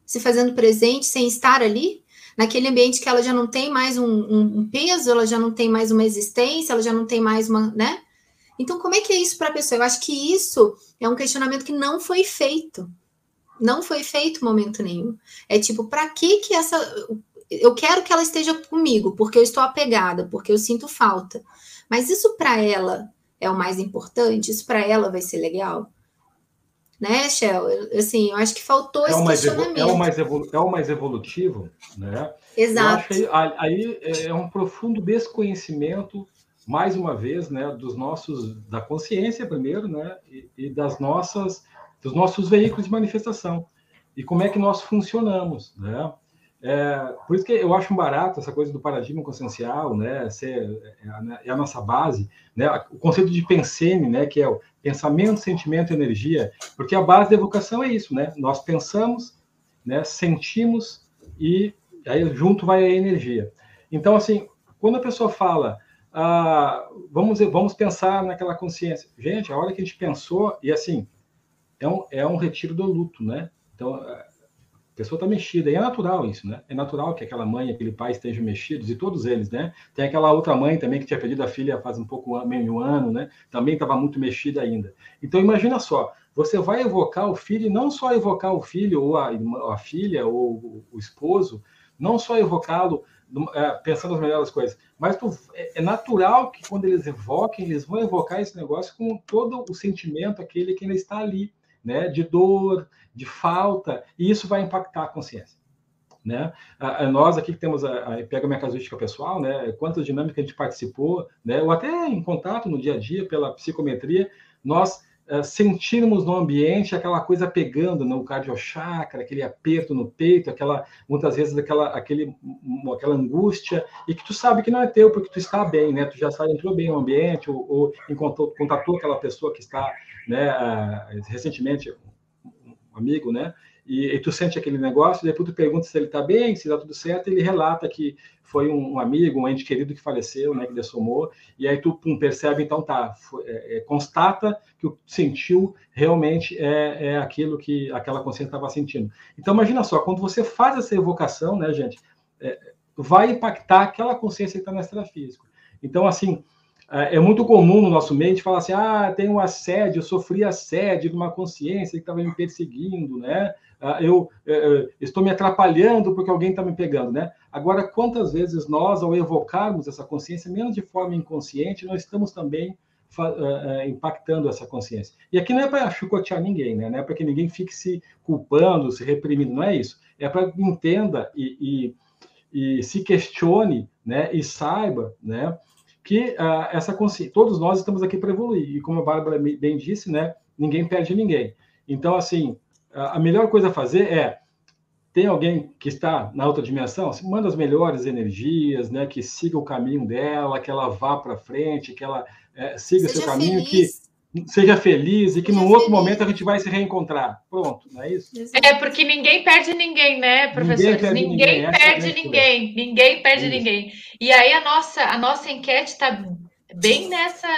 se fazendo presente, sem estar ali? naquele ambiente que ela já não tem mais um, um, um, peso, ela já não tem mais uma existência, ela já não tem mais uma, né? Então, como é que é isso para a pessoa? Eu acho que isso é um questionamento que não foi feito. Não foi feito momento nenhum. É tipo, para que que essa eu quero que ela esteja comigo, porque eu estou apegada, porque eu sinto falta. Mas isso para ela é o mais importante? Isso para ela vai ser legal? né, Shell? Assim, eu acho que faltou é esse questionamento. É o, mais é o mais evolutivo, né? Exato. aí, aí é um profundo desconhecimento, mais uma vez, né, dos nossos, da consciência primeiro, né, e, e das nossas, dos nossos veículos de manifestação e como é que nós funcionamos, né? É, por isso que eu acho barato essa coisa do paradigma consciencial, né? Ser, é, a, é a nossa base, né? O conceito de pensene, né? Que é o pensamento, sentimento, energia, porque a base da evocação é isso, né? Nós pensamos, né? Sentimos e aí junto vai a energia. Então, assim, quando a pessoa fala, ah, vamos vamos pensar naquela consciência, gente, a hora que a gente pensou e assim é um, é um retiro do luto, né? Então pessoa está mexida, e é natural isso, né? É natural que aquela mãe, aquele pai estejam mexidos, e todos eles, né? Tem aquela outra mãe também que tinha perdido a filha faz um pouco, meio ano, né? Também estava muito mexida ainda. Então, imagina só, você vai evocar o filho, e não só evocar o filho, ou a, a filha, ou o esposo, não só evocá-lo é, pensando nas melhores coisas, mas tu, é, é natural que quando eles evoquem, eles vão evocar esse negócio com todo o sentimento, aquele que ainda está ali, né? De dor, de falta, e isso vai impactar a consciência. Né? A, a nós aqui que temos a, a, pega minha casuística pessoal, né? Quantas dinâmicas a gente participou, né? Ou até em contato no dia a dia pela psicometria, nós sentirmos no ambiente aquela coisa pegando no cardiochakra, aquele aperto no peito, aquela muitas vezes aquela aquele aquela angústia e que tu sabe que não é teu porque tu está bem, né? Tu já sabe entrou bem no ambiente ou, ou encontrou, contatou aquela pessoa que está, né? Uh, recentemente amigo, né? E, e, tu sente aquele negócio, depois tu pergunta se ele está bem, se está tudo certo, ele relata que foi um, um, amigo, um ente querido que faleceu, né, que dessomou, e aí tu pum, percebe, então tá, foi, é, é, constata que o sentiu realmente é, é aquilo que aquela consciência estava sentindo. Então imagina só, quando você faz essa evocação, né, gente, é, vai impactar aquela consciência que está no extrafísico. Então, assim, é, é muito comum no nosso meio falar assim: ah, tem um assédio, eu sofri assédio de uma consciência que estava me perseguindo, né? Ah, eu, eu, é, é, estou me atrapalhando porque alguém está me pegando, né? Agora, quantas vezes nós, ao evocarmos essa consciência, menos de forma inconsciente, nós estamos também uh, impactando essa consciência. E aqui não é para chicotear ninguém, né? Não é para que ninguém fique se culpando, se reprimindo, não é isso. É para que entenda e, e, e se questione, né? E saiba, né? Que uh, essa consciência, todos nós estamos aqui para evoluir. E como a Bárbara bem disse, né, ninguém perde ninguém. Então, assim, a melhor coisa a fazer é tem alguém que está na outra dimensão, manda as melhores energias, né, que siga o caminho dela, que ela vá para frente, que ela é, siga Seja seu caminho, feliz. que seja feliz e que num outro momento a gente vai se reencontrar. Pronto, não é isso? É porque ninguém perde ninguém, né, professor? Ninguém perde ninguém, ninguém perde é ninguém, ninguém perde ninguém. E aí a nossa a nossa enquete está bem nessa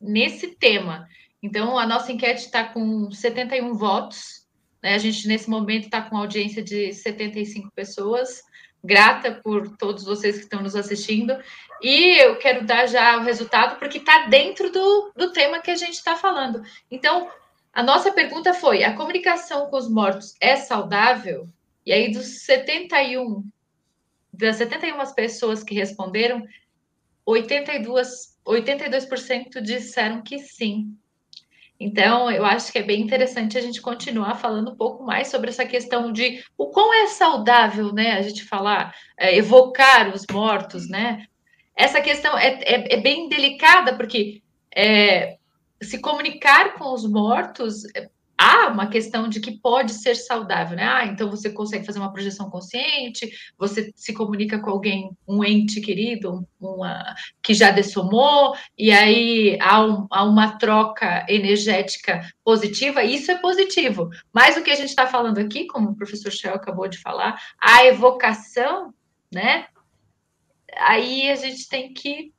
nesse tema. Então a nossa enquete está com 71 votos né? A gente, nesse momento, está com audiência de 75 pessoas. Grata por todos vocês que estão nos assistindo. E eu quero dar já o resultado, porque está dentro do, do tema que a gente está falando. Então, a nossa pergunta foi: a comunicação com os mortos é saudável? E aí, dos 71, das 71 pessoas que responderam, 82, 82% disseram que sim. Então, eu acho que é bem interessante a gente continuar falando um pouco mais sobre essa questão de o quão é saudável, né, a gente falar, é, evocar os mortos, né? Essa questão é, é, é bem delicada, porque é, se comunicar com os mortos há uma questão de que pode ser saudável, né? Ah, então você consegue fazer uma projeção consciente, você se comunica com alguém, um ente querido, uma, que já dessomou, e aí há, um, há uma troca energética positiva, isso é positivo. Mas o que a gente está falando aqui, como o professor Shell acabou de falar, a evocação, né? Aí a gente tem que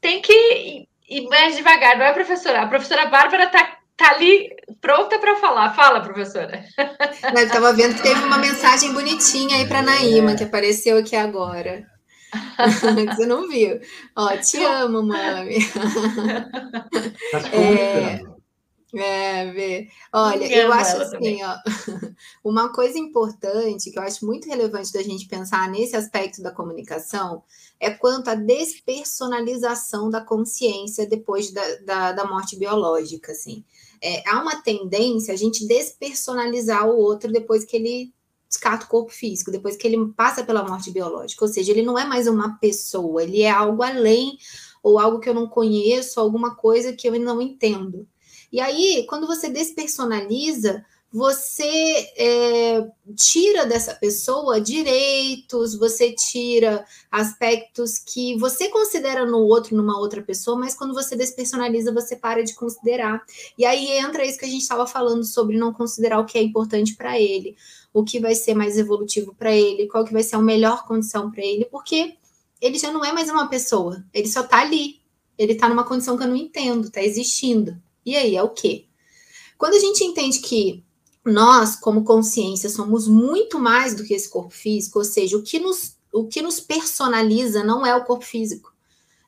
tem que ir mais devagar, não é, professora? A professora Bárbara está tá ali pronta para falar. Fala, professora. Eu estava vendo que teve uma mensagem bonitinha aí para Naíma, é. que apareceu aqui agora. Você não viu? Ó, te amo, mami. Tá é, é, vê. Olha, eu acho assim, ó, uma coisa importante que eu acho muito relevante da gente pensar nesse aspecto da comunicação é quanto à despersonalização da consciência depois da, da, da morte biológica, assim é, há uma tendência a gente despersonalizar o outro depois que ele descarta o corpo físico, depois que ele passa pela morte biológica. Ou seja, ele não é mais uma pessoa, ele é algo além, ou algo que eu não conheço, alguma coisa que eu não entendo. E aí, quando você despersonaliza, você é, tira dessa pessoa direitos, você tira aspectos que você considera no outro, numa outra pessoa, mas quando você despersonaliza, você para de considerar. E aí entra isso que a gente estava falando sobre não considerar o que é importante para ele, o que vai ser mais evolutivo para ele, qual que vai ser a melhor condição para ele, porque ele já não é mais uma pessoa, ele só está ali. Ele está numa condição que eu não entendo, está existindo. E aí, é o quê? Quando a gente entende que nós, como consciência, somos muito mais do que esse corpo físico, ou seja, o que nos, o que nos personaliza não é o corpo físico,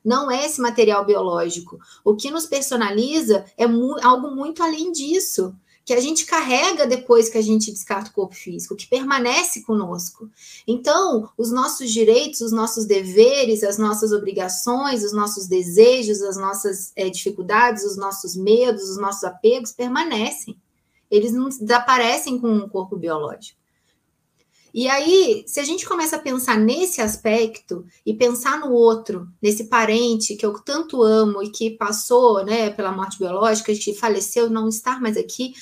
não é esse material biológico. O que nos personaliza é mu algo muito além disso, que a gente carrega depois que a gente descarta o corpo físico, que permanece conosco. Então, os nossos direitos, os nossos deveres, as nossas obrigações, os nossos desejos, as nossas é, dificuldades, os nossos medos, os nossos apegos permanecem eles não desaparecem com o corpo biológico. E aí, se a gente começa a pensar nesse aspecto e pensar no outro, nesse parente que eu tanto amo e que passou, né, pela morte biológica, que faleceu, não estar mais aqui,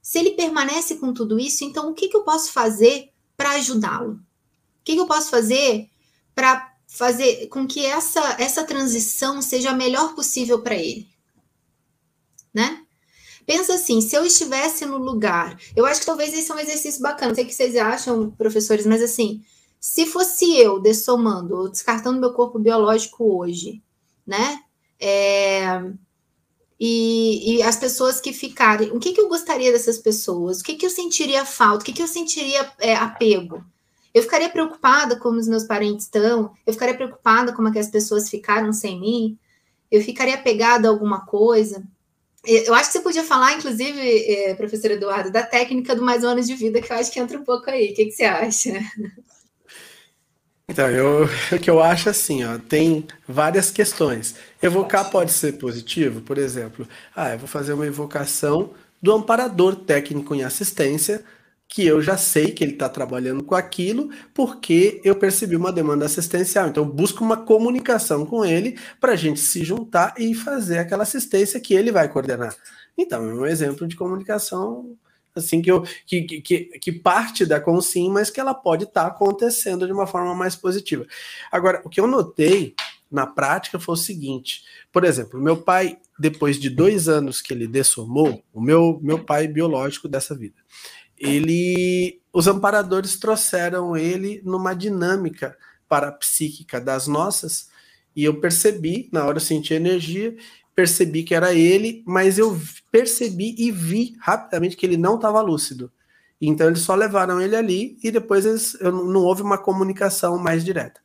se ele permanece com tudo isso, então o que, que eu posso fazer para ajudá-lo? O que, que eu posso fazer para fazer com que essa, essa transição seja a melhor possível para ele? Né? Pensa assim, se eu estivesse no lugar, eu acho que talvez esse é um exercício bacana, não sei o que vocês acham, professores, mas assim, se fosse eu dessomando descartando meu corpo biológico hoje, né? É, e, e, as pessoas que ficarem, o que, que eu gostaria dessas pessoas? O que, que eu sentiria falta? O que, que eu sentiria é, apego? Eu ficaria preocupada como os meus parentes estão, eu ficaria preocupada como é que as pessoas ficaram sem mim, eu ficaria apegada a alguma coisa. Eu acho que você podia falar, inclusive, é, professor Eduardo, da técnica do mais um ano de vida, que eu acho que entra um pouco aí. O que, que você acha? Então, eu, o que eu acho assim, ó, tem várias questões. Evocar pode ser positivo, por exemplo, ah, eu vou fazer uma evocação do amparador técnico em assistência, que eu já sei que ele está trabalhando com aquilo, porque eu percebi uma demanda assistencial. Então, busco uma comunicação com ele para a gente se juntar e fazer aquela assistência que ele vai coordenar. Então, é um exemplo de comunicação assim que, eu, que, que, que parte da Consim, mas que ela pode estar tá acontecendo de uma forma mais positiva. Agora, o que eu notei na prática foi o seguinte: por exemplo, meu pai, depois de dois anos que ele dessomou, o meu, meu pai biológico dessa vida, ele, os amparadores trouxeram ele numa dinâmica parapsíquica das nossas, e eu percebi, na hora eu senti energia, percebi que era ele, mas eu percebi e vi rapidamente que ele não estava lúcido. Então eles só levaram ele ali e depois eles, não houve uma comunicação mais direta.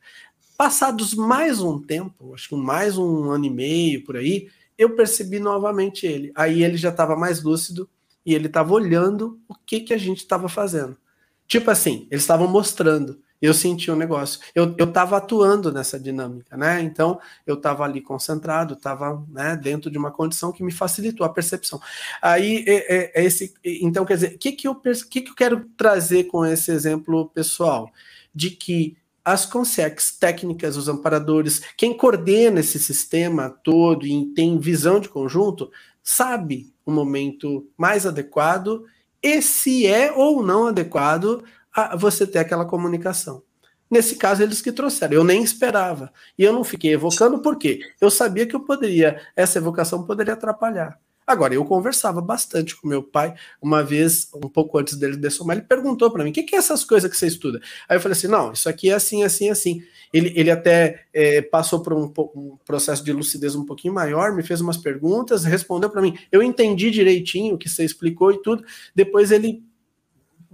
Passados mais um tempo, acho que mais um ano e meio por aí, eu percebi novamente ele. Aí ele já estava mais lúcido e ele estava olhando o que, que a gente estava fazendo. Tipo assim, eles estavam mostrando. Eu senti um negócio. Eu estava atuando nessa dinâmica, né? Então, eu estava ali concentrado, estava né, dentro de uma condição que me facilitou a percepção. Aí, é, é, é esse. Então, quer dizer, o que, que, eu, que, que eu quero trazer com esse exemplo pessoal? De que as consex técnicas, os amparadores, quem coordena esse sistema todo e tem visão de conjunto, sabe o momento mais adequado e se é ou não adequado a você ter aquela comunicação. Nesse caso, eles que trouxeram. Eu nem esperava. E eu não fiquei evocando, porque eu sabia que eu poderia, essa evocação poderia atrapalhar. Agora, eu conversava bastante com meu pai, uma vez, um pouco antes dele dessomar, ele perguntou para mim: o que, que é essas coisas que você estuda? Aí eu falei assim: não, isso aqui é assim, assim, assim. Ele, ele até é, passou por um, um, processo de lucidez um pouquinho maior, me fez umas perguntas, respondeu para mim. Eu entendi direitinho o que você explicou e tudo. Depois ele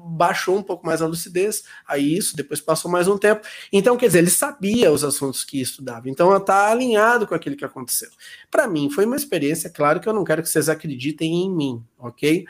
baixou um pouco mais a lucidez, aí isso, depois passou mais um tempo. Então, quer dizer, ele sabia os assuntos que estudava, então está alinhado com aquilo que aconteceu. Para mim, foi uma experiência, claro que eu não quero que vocês acreditem em mim, ok?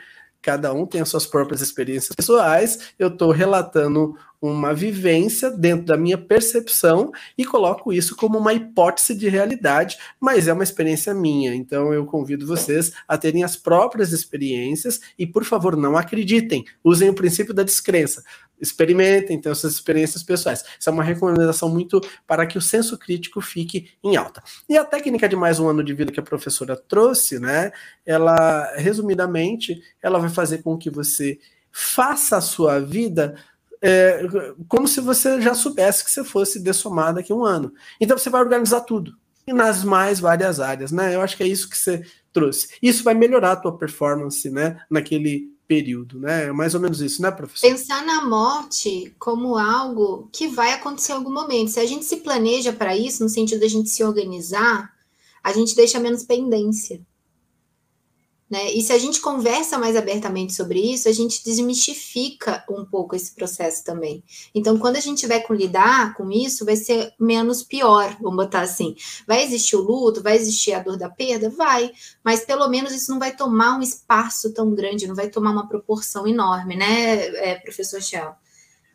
Cada um tem as suas próprias experiências pessoais, eu estou relatando uma vivência dentro da minha percepção e coloco isso como uma hipótese de realidade, mas é uma experiência minha. Então eu convido vocês a terem as próprias experiências e, por favor, não acreditem. Usem o princípio da descrença. Experimentem, tenham suas experiências pessoais. Isso é uma recomendação muito para que o senso crítico fique em alta. E a técnica de mais um ano de vida que a professora trouxe, né? Ela, resumidamente, ela vai fazer com que você faça a sua vida é, como se você já soubesse que você fosse dessomar daqui a um ano. Então você vai organizar tudo. E nas mais várias áreas, né? Eu acho que é isso que você trouxe. Isso vai melhorar a tua performance, né? Naquele período, né? É mais ou menos isso, né, professor? Pensar na morte como algo que vai acontecer em algum momento. Se a gente se planeja para isso, no sentido da gente se organizar, a gente deixa menos pendência. Né? E se a gente conversa mais abertamente sobre isso, a gente desmistifica um pouco esse processo também. Então, quando a gente tiver com lidar com isso, vai ser menos pior, vamos botar assim. Vai existir o luto, vai existir a dor da perda? Vai, mas pelo menos isso não vai tomar um espaço tão grande, não vai tomar uma proporção enorme, né, é, professor Chel?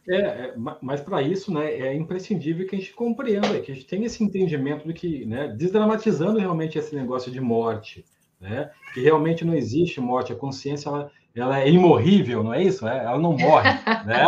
É, é mas para isso, né, é imprescindível que a gente compreenda, que a gente tenha esse entendimento do que, né, desdramatizando realmente esse negócio de morte, né? Que realmente não existe morte, a consciência ela, ela é imorrível, não é isso? É, ela não morre, né?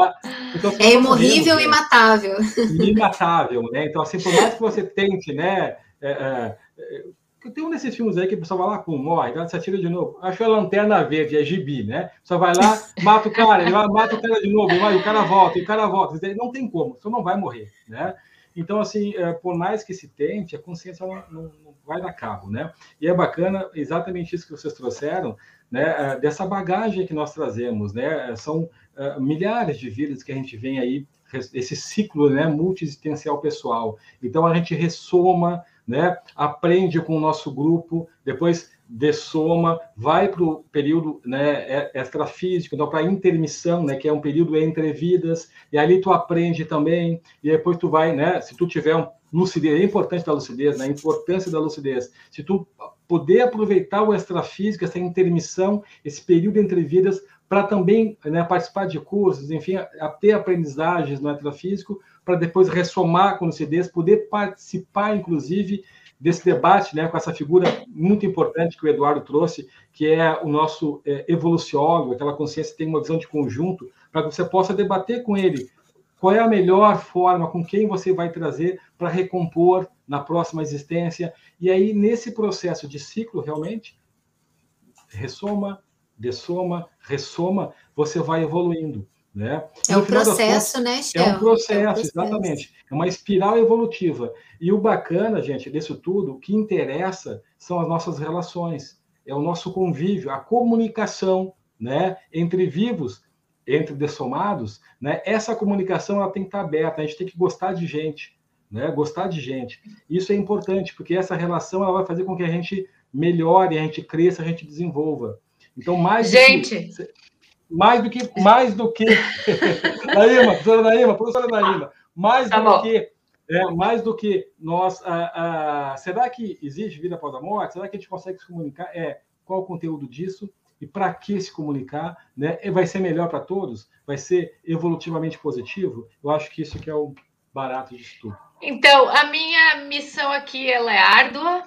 Então, é imorrível e imatável. Imatável, né? Então, assim, por mais que você tente, né? É, é, é tem um desses filmes aí que a pessoa vai lá, com morre, você atira de novo. Acho a lanterna verde, é gibi, né? Só vai lá, mata o cara, ele vai, mata o cara de novo, vai, o cara volta, e o cara volta. Não tem como, você não vai morrer, né? Então, assim, é, por mais que se tente, a consciência não, não, vai dar cabo, né? E é bacana exatamente isso que vocês trouxeram, né? É, dessa bagagem que nós trazemos, né? São é, milhares de vidas que a gente vem aí, esse ciclo, né? Multiexistencial pessoal. Então, a gente ressoma, né? Aprende com o nosso grupo, depois dessoma, vai para o período né, extrafísico, então para a intermissão, né, que é um período entre vidas, e ali tu aprende também, e depois tu vai, né, se tu tiver um lucidez, é importante da lucidez, né, a importância da lucidez, se tu poder aproveitar o extrafísico, essa intermissão, esse período entre vidas, para também né, participar de cursos, enfim, a ter aprendizagens no extrafísico, para depois ressomar com lucidez, poder participar, inclusive, desse debate, né, com essa figura muito importante que o Eduardo trouxe, que é o nosso é, evoluciólogo, aquela consciência que tem uma visão de conjunto, para que você possa debater com ele qual é a melhor forma, com quem você vai trazer para recompor na próxima existência. E aí, nesse processo de ciclo, realmente, ressoma, dessoma, ressoma, você vai evoluindo. Né? É um processo, contas, né? É um processo, é um processo, exatamente. É uma espiral evolutiva. E o bacana, gente, disso tudo, o que interessa são as nossas relações, é o nosso convívio, a comunicação né, entre vivos entre dessomados, né, essa comunicação ela tem que estar aberta, a gente tem que gostar de gente, né, gostar de gente. Isso é importante, porque essa relação ela vai fazer com que a gente melhore, a gente cresça, a gente desenvolva. Então, mais gente, que, mais do que mais do que Naíma, professora Naíma, professora Naíma, mais tá do bom. que é, mais do que nós, a, a, será que existe vida após a morte? Será que a gente consegue se comunicar? É, qual o conteúdo disso? e para que se comunicar, né? Vai ser melhor para todos? Vai ser evolutivamente positivo? Eu acho que isso que é o barato disso tudo. Então, a minha missão aqui ela é árdua,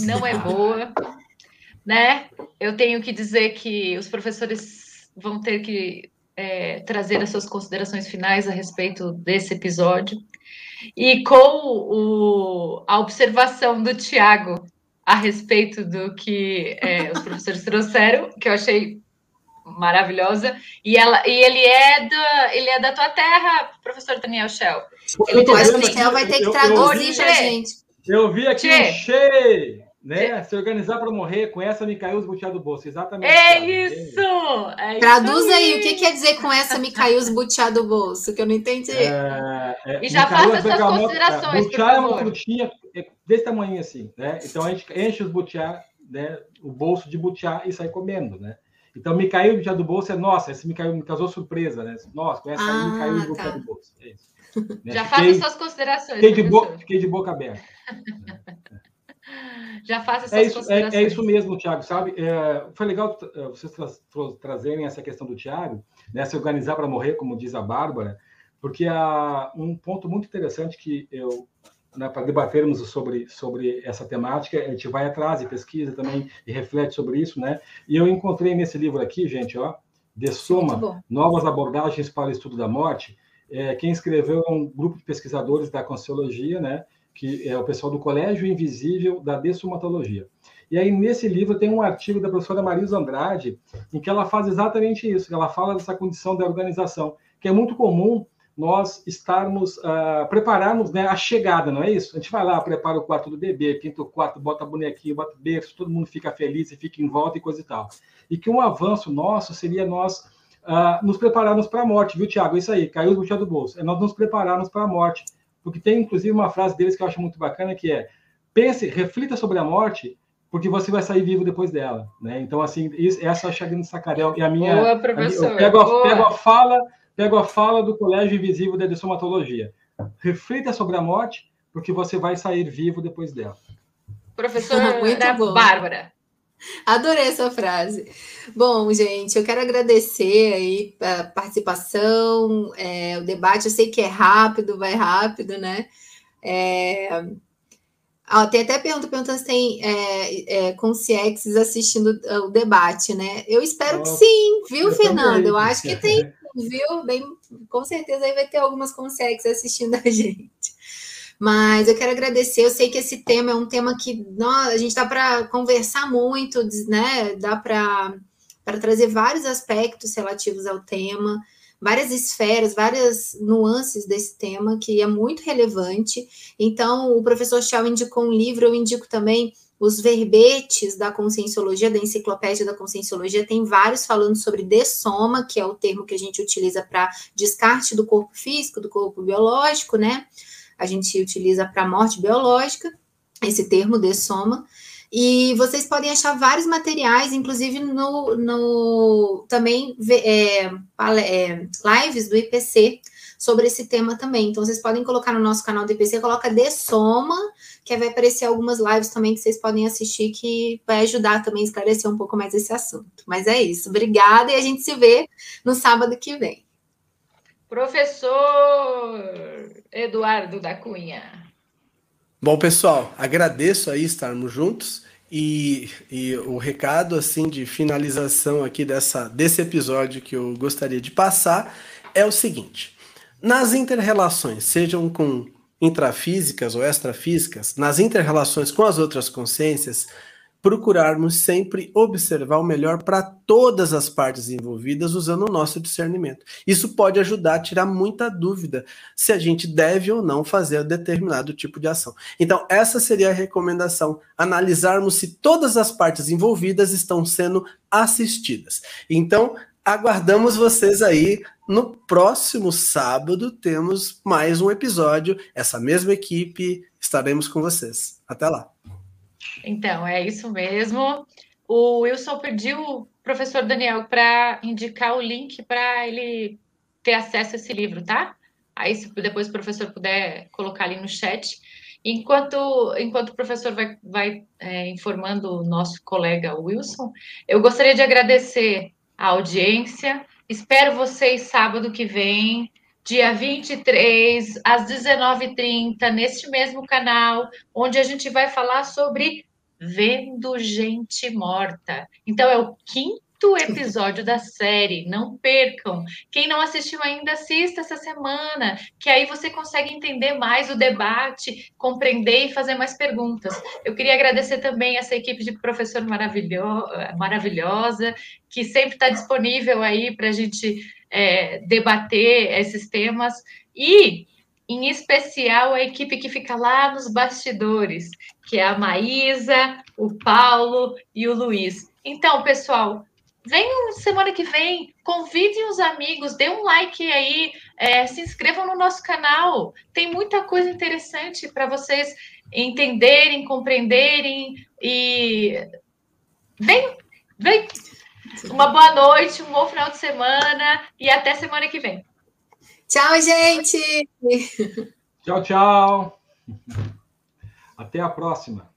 não é boa, né? Eu tenho que dizer que os professores vão ter que é, trazer as suas considerações finais a respeito desse episódio. E com o, a observação do Tiago a respeito do que é, os professores trouxeram, que eu achei maravilhosa. E, ela, e ele, é da, ele é da tua terra, professor Daniel Shell. Ele eu assim, o Shell vai ter que traduzir para gente. Eu vi aqui um cheio, né? Se organizar para morrer, com essa me caiu os butiá do bolso. Exatamente. É cara. isso! É Traduz isso aí. aí. o que quer dizer com essa me caiu os butiá do bolso, que eu não entendi. É, é, e já faça suas considerações, Butiá é uma frutinha desse tamanho assim, né? Então a gente enche os butiá, né? O bolso de butiá e sai comendo, né? Então me caiu o butiá do bolso é nossa, esse me caiu, me causou surpresa, né? Nossa, com essa ah, aí me caiu o butiá tá. do bolso. É isso. Né? Já faça suas considerações. Fiquei de, boca, fiquei de boca aberta. Já faça suas é isso, considerações. É, é, isso mesmo, Tiago, sabe? É, foi legal é, vocês tra trazerem essa questão do Tiago, né? Se organizar para morrer, como diz a Bárbara, porque há um ponto muito interessante que eu né, para debatermos sobre, sobre essa temática, a gente vai atrás e pesquisa também e reflete sobre isso, né? E eu encontrei nesse livro aqui, gente, ó, De Soma, Novas Abordagens para o Estudo da Morte, é, quem escreveu é um grupo de pesquisadores da Consciologia, né? Que é o pessoal do Colégio Invisível da Dessomatologia. E aí, nesse livro, tem um artigo da professora Marisa Andrade, em que ela faz exatamente isso, ela fala dessa condição da organização, que é muito comum nós estarmos, uh, prepararmos né, a chegada, não é isso? A gente vai lá, prepara o quarto do bebê, pinta o quarto, bota bonequinho, bota berço, todo mundo fica feliz e fica em volta e coisa e tal. E que um avanço nosso seria nós uh, nos prepararmos para a morte, viu, Tiago? Isso aí, caiu o buchá do bolso. É nós nos prepararmos para a morte. Porque tem, inclusive, uma frase deles que eu acho muito bacana, que é, pense, reflita sobre a morte, porque você vai sair vivo depois dela, né? Então, assim, isso, essa é a de Sacarel. E a minha... Boa, professor. A, eu pego a, pego a fala Pego a fala do Colégio Invisível de Dessomatologia. Reflita sobre a morte, porque você vai sair vivo depois dela. Professora Muito bom. Bárbara. Adorei essa frase. Bom, gente, eu quero agradecer aí a participação, é, o debate. Eu sei que é rápido, vai rápido, né? É... Ah, tem até pergunta perguntando se tem é, é, consciexes assistindo o debate, né? Eu espero que sim, viu, Fernando? Eu acho que tem viu? Bem, com certeza aí vai ter algumas consegues assistindo a gente. Mas eu quero agradecer. Eu sei que esse tema é um tema que nós, a gente dá para conversar muito, né? Dá para trazer vários aspectos relativos ao tema, várias esferas, várias nuances desse tema que é muito relevante. Então, o professor Chau indicou um livro, eu indico também os verbetes da conscienciologia, da enciclopédia da conscienciologia, tem vários falando sobre dessoma, que é o termo que a gente utiliza para descarte do corpo físico, do corpo biológico, né? A gente utiliza para morte biológica, esse termo dessoma. E vocês podem achar vários materiais, inclusive no, no também é, é, lives do IPC, sobre esse tema também. Então, vocês podem colocar no nosso canal do IPC, coloca de soma, que vai aparecer algumas lives também que vocês podem assistir, que vai ajudar também a esclarecer um pouco mais esse assunto. Mas é isso. Obrigada e a gente se vê no sábado que vem. Professor Eduardo da Cunha. Bom, pessoal, agradeço aí estarmos juntos e, e, o recado assim de finalização aqui dessa, desse episódio que eu gostaria de passar é o seguinte: nas interrelações, sejam com intrafísicas ou extrafísicas, nas interrelações com as outras consciências, procurarmos sempre observar o melhor para todas as partes envolvidas usando o nosso discernimento. Isso pode ajudar a tirar muita dúvida se a gente deve ou não fazer determinado tipo de ação. Então, essa seria a recomendação: analisarmos se todas as partes envolvidas estão sendo assistidas. Então, aguardamos vocês aí. No próximo sábado temos mais um episódio. Essa mesma equipe estaremos com vocês. Até lá. Então, é isso mesmo. O Wilson pediu o professor Daniel para indicar o link para ele ter acesso a esse livro, tá? Aí, se depois o professor puder colocar ali no chat. Enquanto, enquanto o professor vai, vai é, informando o nosso colega Wilson, eu gostaria de agradecer a audiência. Espero vocês sábado que vem, dia 23, às 19h30, neste mesmo canal, onde a gente vai falar sobre Vendo Gente Morta. Então, é o quinto episódio da série. Não percam. Quem não assistiu ainda, assista essa semana, que aí você consegue entender mais o debate, compreender e fazer mais perguntas. Eu queria agradecer também essa equipe de professor maravilho maravilhosa, que sempre está disponível aí para a gente é, debater esses temas. E em especial a equipe que fica lá nos bastidores, que é a Maísa, o Paulo e o Luiz. Então, pessoal, venham semana que vem, convidem os amigos, dê um like aí, é, se inscrevam no nosso canal. Tem muita coisa interessante para vocês entenderem, compreenderem e vem, vem. Uma boa noite, um bom final de semana e até semana que vem. Tchau, gente! Tchau, tchau! Até a próxima!